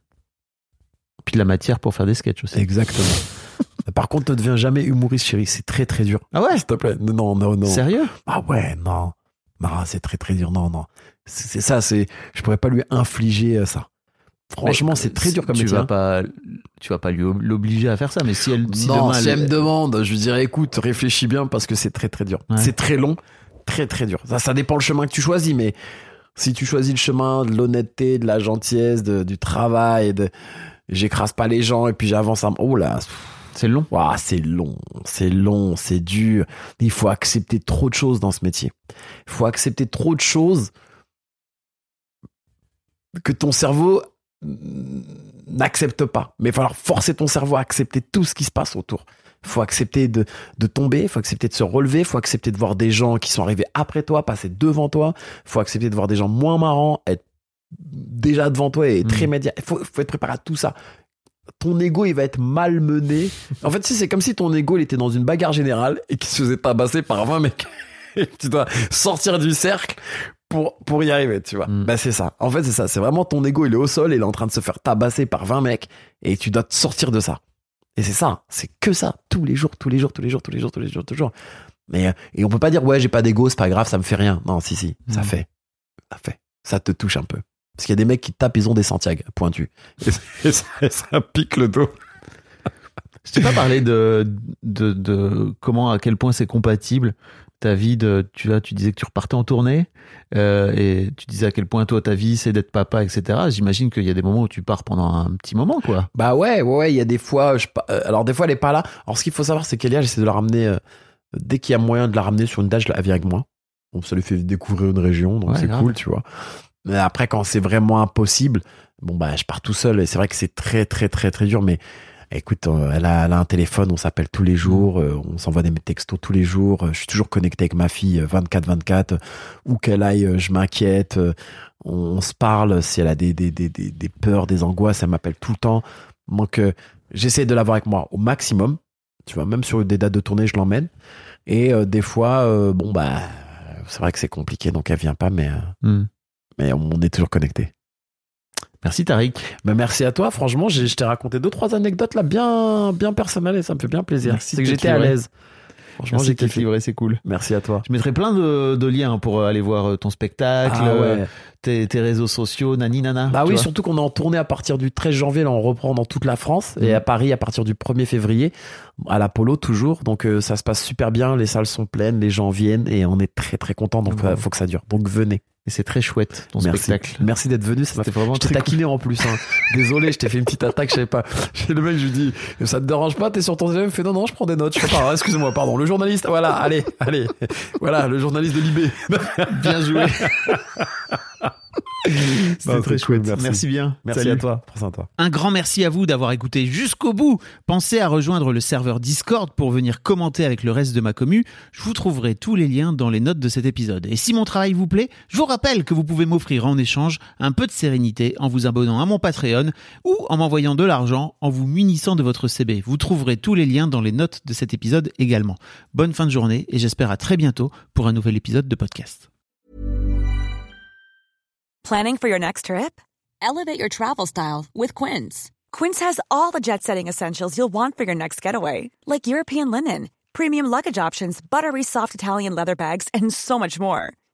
Puis de la matière pour faire des sketchs aussi. Exactement. Par contre, ne deviens jamais humoriste, chérie. C'est très très dur. Ah ouais? S'il te plaît. Non, non, non. Sérieux? Ah ouais, non. Non, c'est très très dur. Non, non. C'est ça, c'est. Je pourrais pas lui infliger euh, ça. Franchement, c'est très dur comme tu métier. vas hein. pas tu vas pas lui ob- l'obliger à faire ça mais si elle si non, demain si elle- elle me demande, je lui dirais écoute, réfléchis bien parce que c'est très très dur. Ouais. C'est très long, très très dur. Ça, ça dépend le chemin que tu choisis, mais si tu choisis le chemin de l'honnêteté, de la gentillesse, de- du travail, de j'écrase pas les gens et puis j'avance à. Oh là, c'est long c'est long, c'est long, c'est dur. Il faut accepter trop de choses dans ce métier. Il faut accepter trop de choses que ton cerveau n'accepte pas. Mais il va falloir forcer ton cerveau à accepter tout ce qui se passe autour. Faut accepter de, de tomber, faut accepter de se relever, faut accepter de voir des gens qui sont arrivés après toi, passer devant toi. Faut accepter de voir des gens moins marrants, être déjà devant toi et très Mm. média. Il faut, faut être préparé à tout ça ton ego il va être malmené. En fait, si c'est comme si ton ego il était dans une bagarre générale et qu'il se faisait tabasser par 20 mecs. tu dois sortir du cercle pour, pour y arriver, tu vois. Mm. Bah, c'est ça. En fait, c'est ça. C'est vraiment ton ego, il est au sol, il est en train de se faire tabasser par 20 mecs et tu dois te sortir de ça. Et c'est ça. C'est que ça. Tous les jours, tous les jours, tous les jours, tous les jours, tous les jours, toujours. Mais, euh, et on peut pas dire, ouais, j'ai pas d'ego, c'est pas grave, ça me fait rien. Non, si, si. Ça Mm. fait. Ça fait. Ça te touche un peu. Parce qu'il y a des mecs qui tapent, ils ont des Santiago pointus. Et ça, et ça- et ça pique le dos. Je t'ai pas parlé de, de, de comment, à quel point c'est compatible ta vie de, tu vois, tu disais que tu repartais en tournée, euh, et tu disais à quel point toi ta vie c'est d'être papa, etc. J'imagine qu'il y a des moments où tu pars pendant un petit moment, quoi. Bah ouais, ouais, ouais, il y a des fois, je, euh, alors des fois elle est pas là. Alors ce qu'il faut savoir, c'est qu'Elia, j'essaie de la ramener, euh, dès qu'il y a moyen de la ramener sur une date, je la vient avec moi. Bon, ça lui fait découvrir une région, donc Ouais, c'est grave. cool, tu vois. Mais après, quand c'est vraiment impossible, bon bah je pars tout seul et c'est vrai que c'est très, très, très, très dur, mais écoute, euh, elle a, elle a un téléphone, on s'appelle tous les jours, euh, on s'envoie des textos tous les jours, euh, je suis toujours connecté avec ma fille 24-24, euh, où qu'elle aille, je m'inquiète, on, on se parle, si elle a des, des, des, des, des peurs, des angoisses, elle m'appelle tout le temps. Donc, euh, j'essaie de l'avoir avec moi au maximum. Tu vois, même sur des dates de tournée, je l'emmène. Et euh, des fois, euh, bon, bah, c'est vrai que c'est compliqué, donc elle vient pas, mais, mais on est toujours connecté. Merci Tariq. Mais merci à toi, franchement, j'ai- je t'ai raconté deux, trois anecdotes là bien, bien personnelles et ça me fait bien plaisir. C'est que j'étais à l'aise. Franchement, j'ai kiffé. c'est cool. Merci à toi. Je mettrai plein de, de liens pour aller voir euh, ton spectacle, Ah euh, ouais. tes, tes réseaux sociaux, nani nana. Bah oui, vois. surtout qu'on est en tournée à partir du 13 janvier, là on reprend dans toute la France et à Paris à partir du 1er février, à l'Apollo toujours. Donc euh, ça se passe super bien, les salles sont pleines, les gens viennent et on est très très content. Donc Ouais. il faut que ça dure. Donc venez. Et c'est très chouette ton Merci. spectacle. Merci d'être venu. Ça m'a C'était fait vraiment Je t'ai cool. taquiné en plus. hein. Désolé, je t'ai fait une petite attaque, je savais pas. Le mec, je lui dis, ça te dérange pas, t'es sur ton téléphone, il me fait non, non, je prends des notes. Je fais pas, excusez-moi, pardon. Le journaliste, voilà, allez, allez. Voilà, le journaliste de Libé. Bien joué. C'était très cool, chouette. merci. Merci bien. Merci Salut. à toi. Toi. Un grand merci à vous d'avoir écouté jusqu'au bout. Pensez à rejoindre le serveur Discord pour venir commenter avec le reste de ma commu. Je vous trouverai tous les liens dans les notes de cet épisode. Et si mon travail vous plaît, je vous rappelle que vous pouvez m'offrir en échange un peu de sérénité en vous abonnant à mon Patreon ou en m'envoyant de l'argent en vous munissant de votre CB. Vous trouverez tous les liens dans les notes de cet épisode également. Bonne fin de journée et j'espère à très bientôt pour un nouvel épisode de podcast. Planning for your next trip? Elevate your travel style with Quince. Quince has all the jet setting essentials you'll want for your next getaway, like European linen, premium luggage options, buttery soft Italian leather bags, and so much more.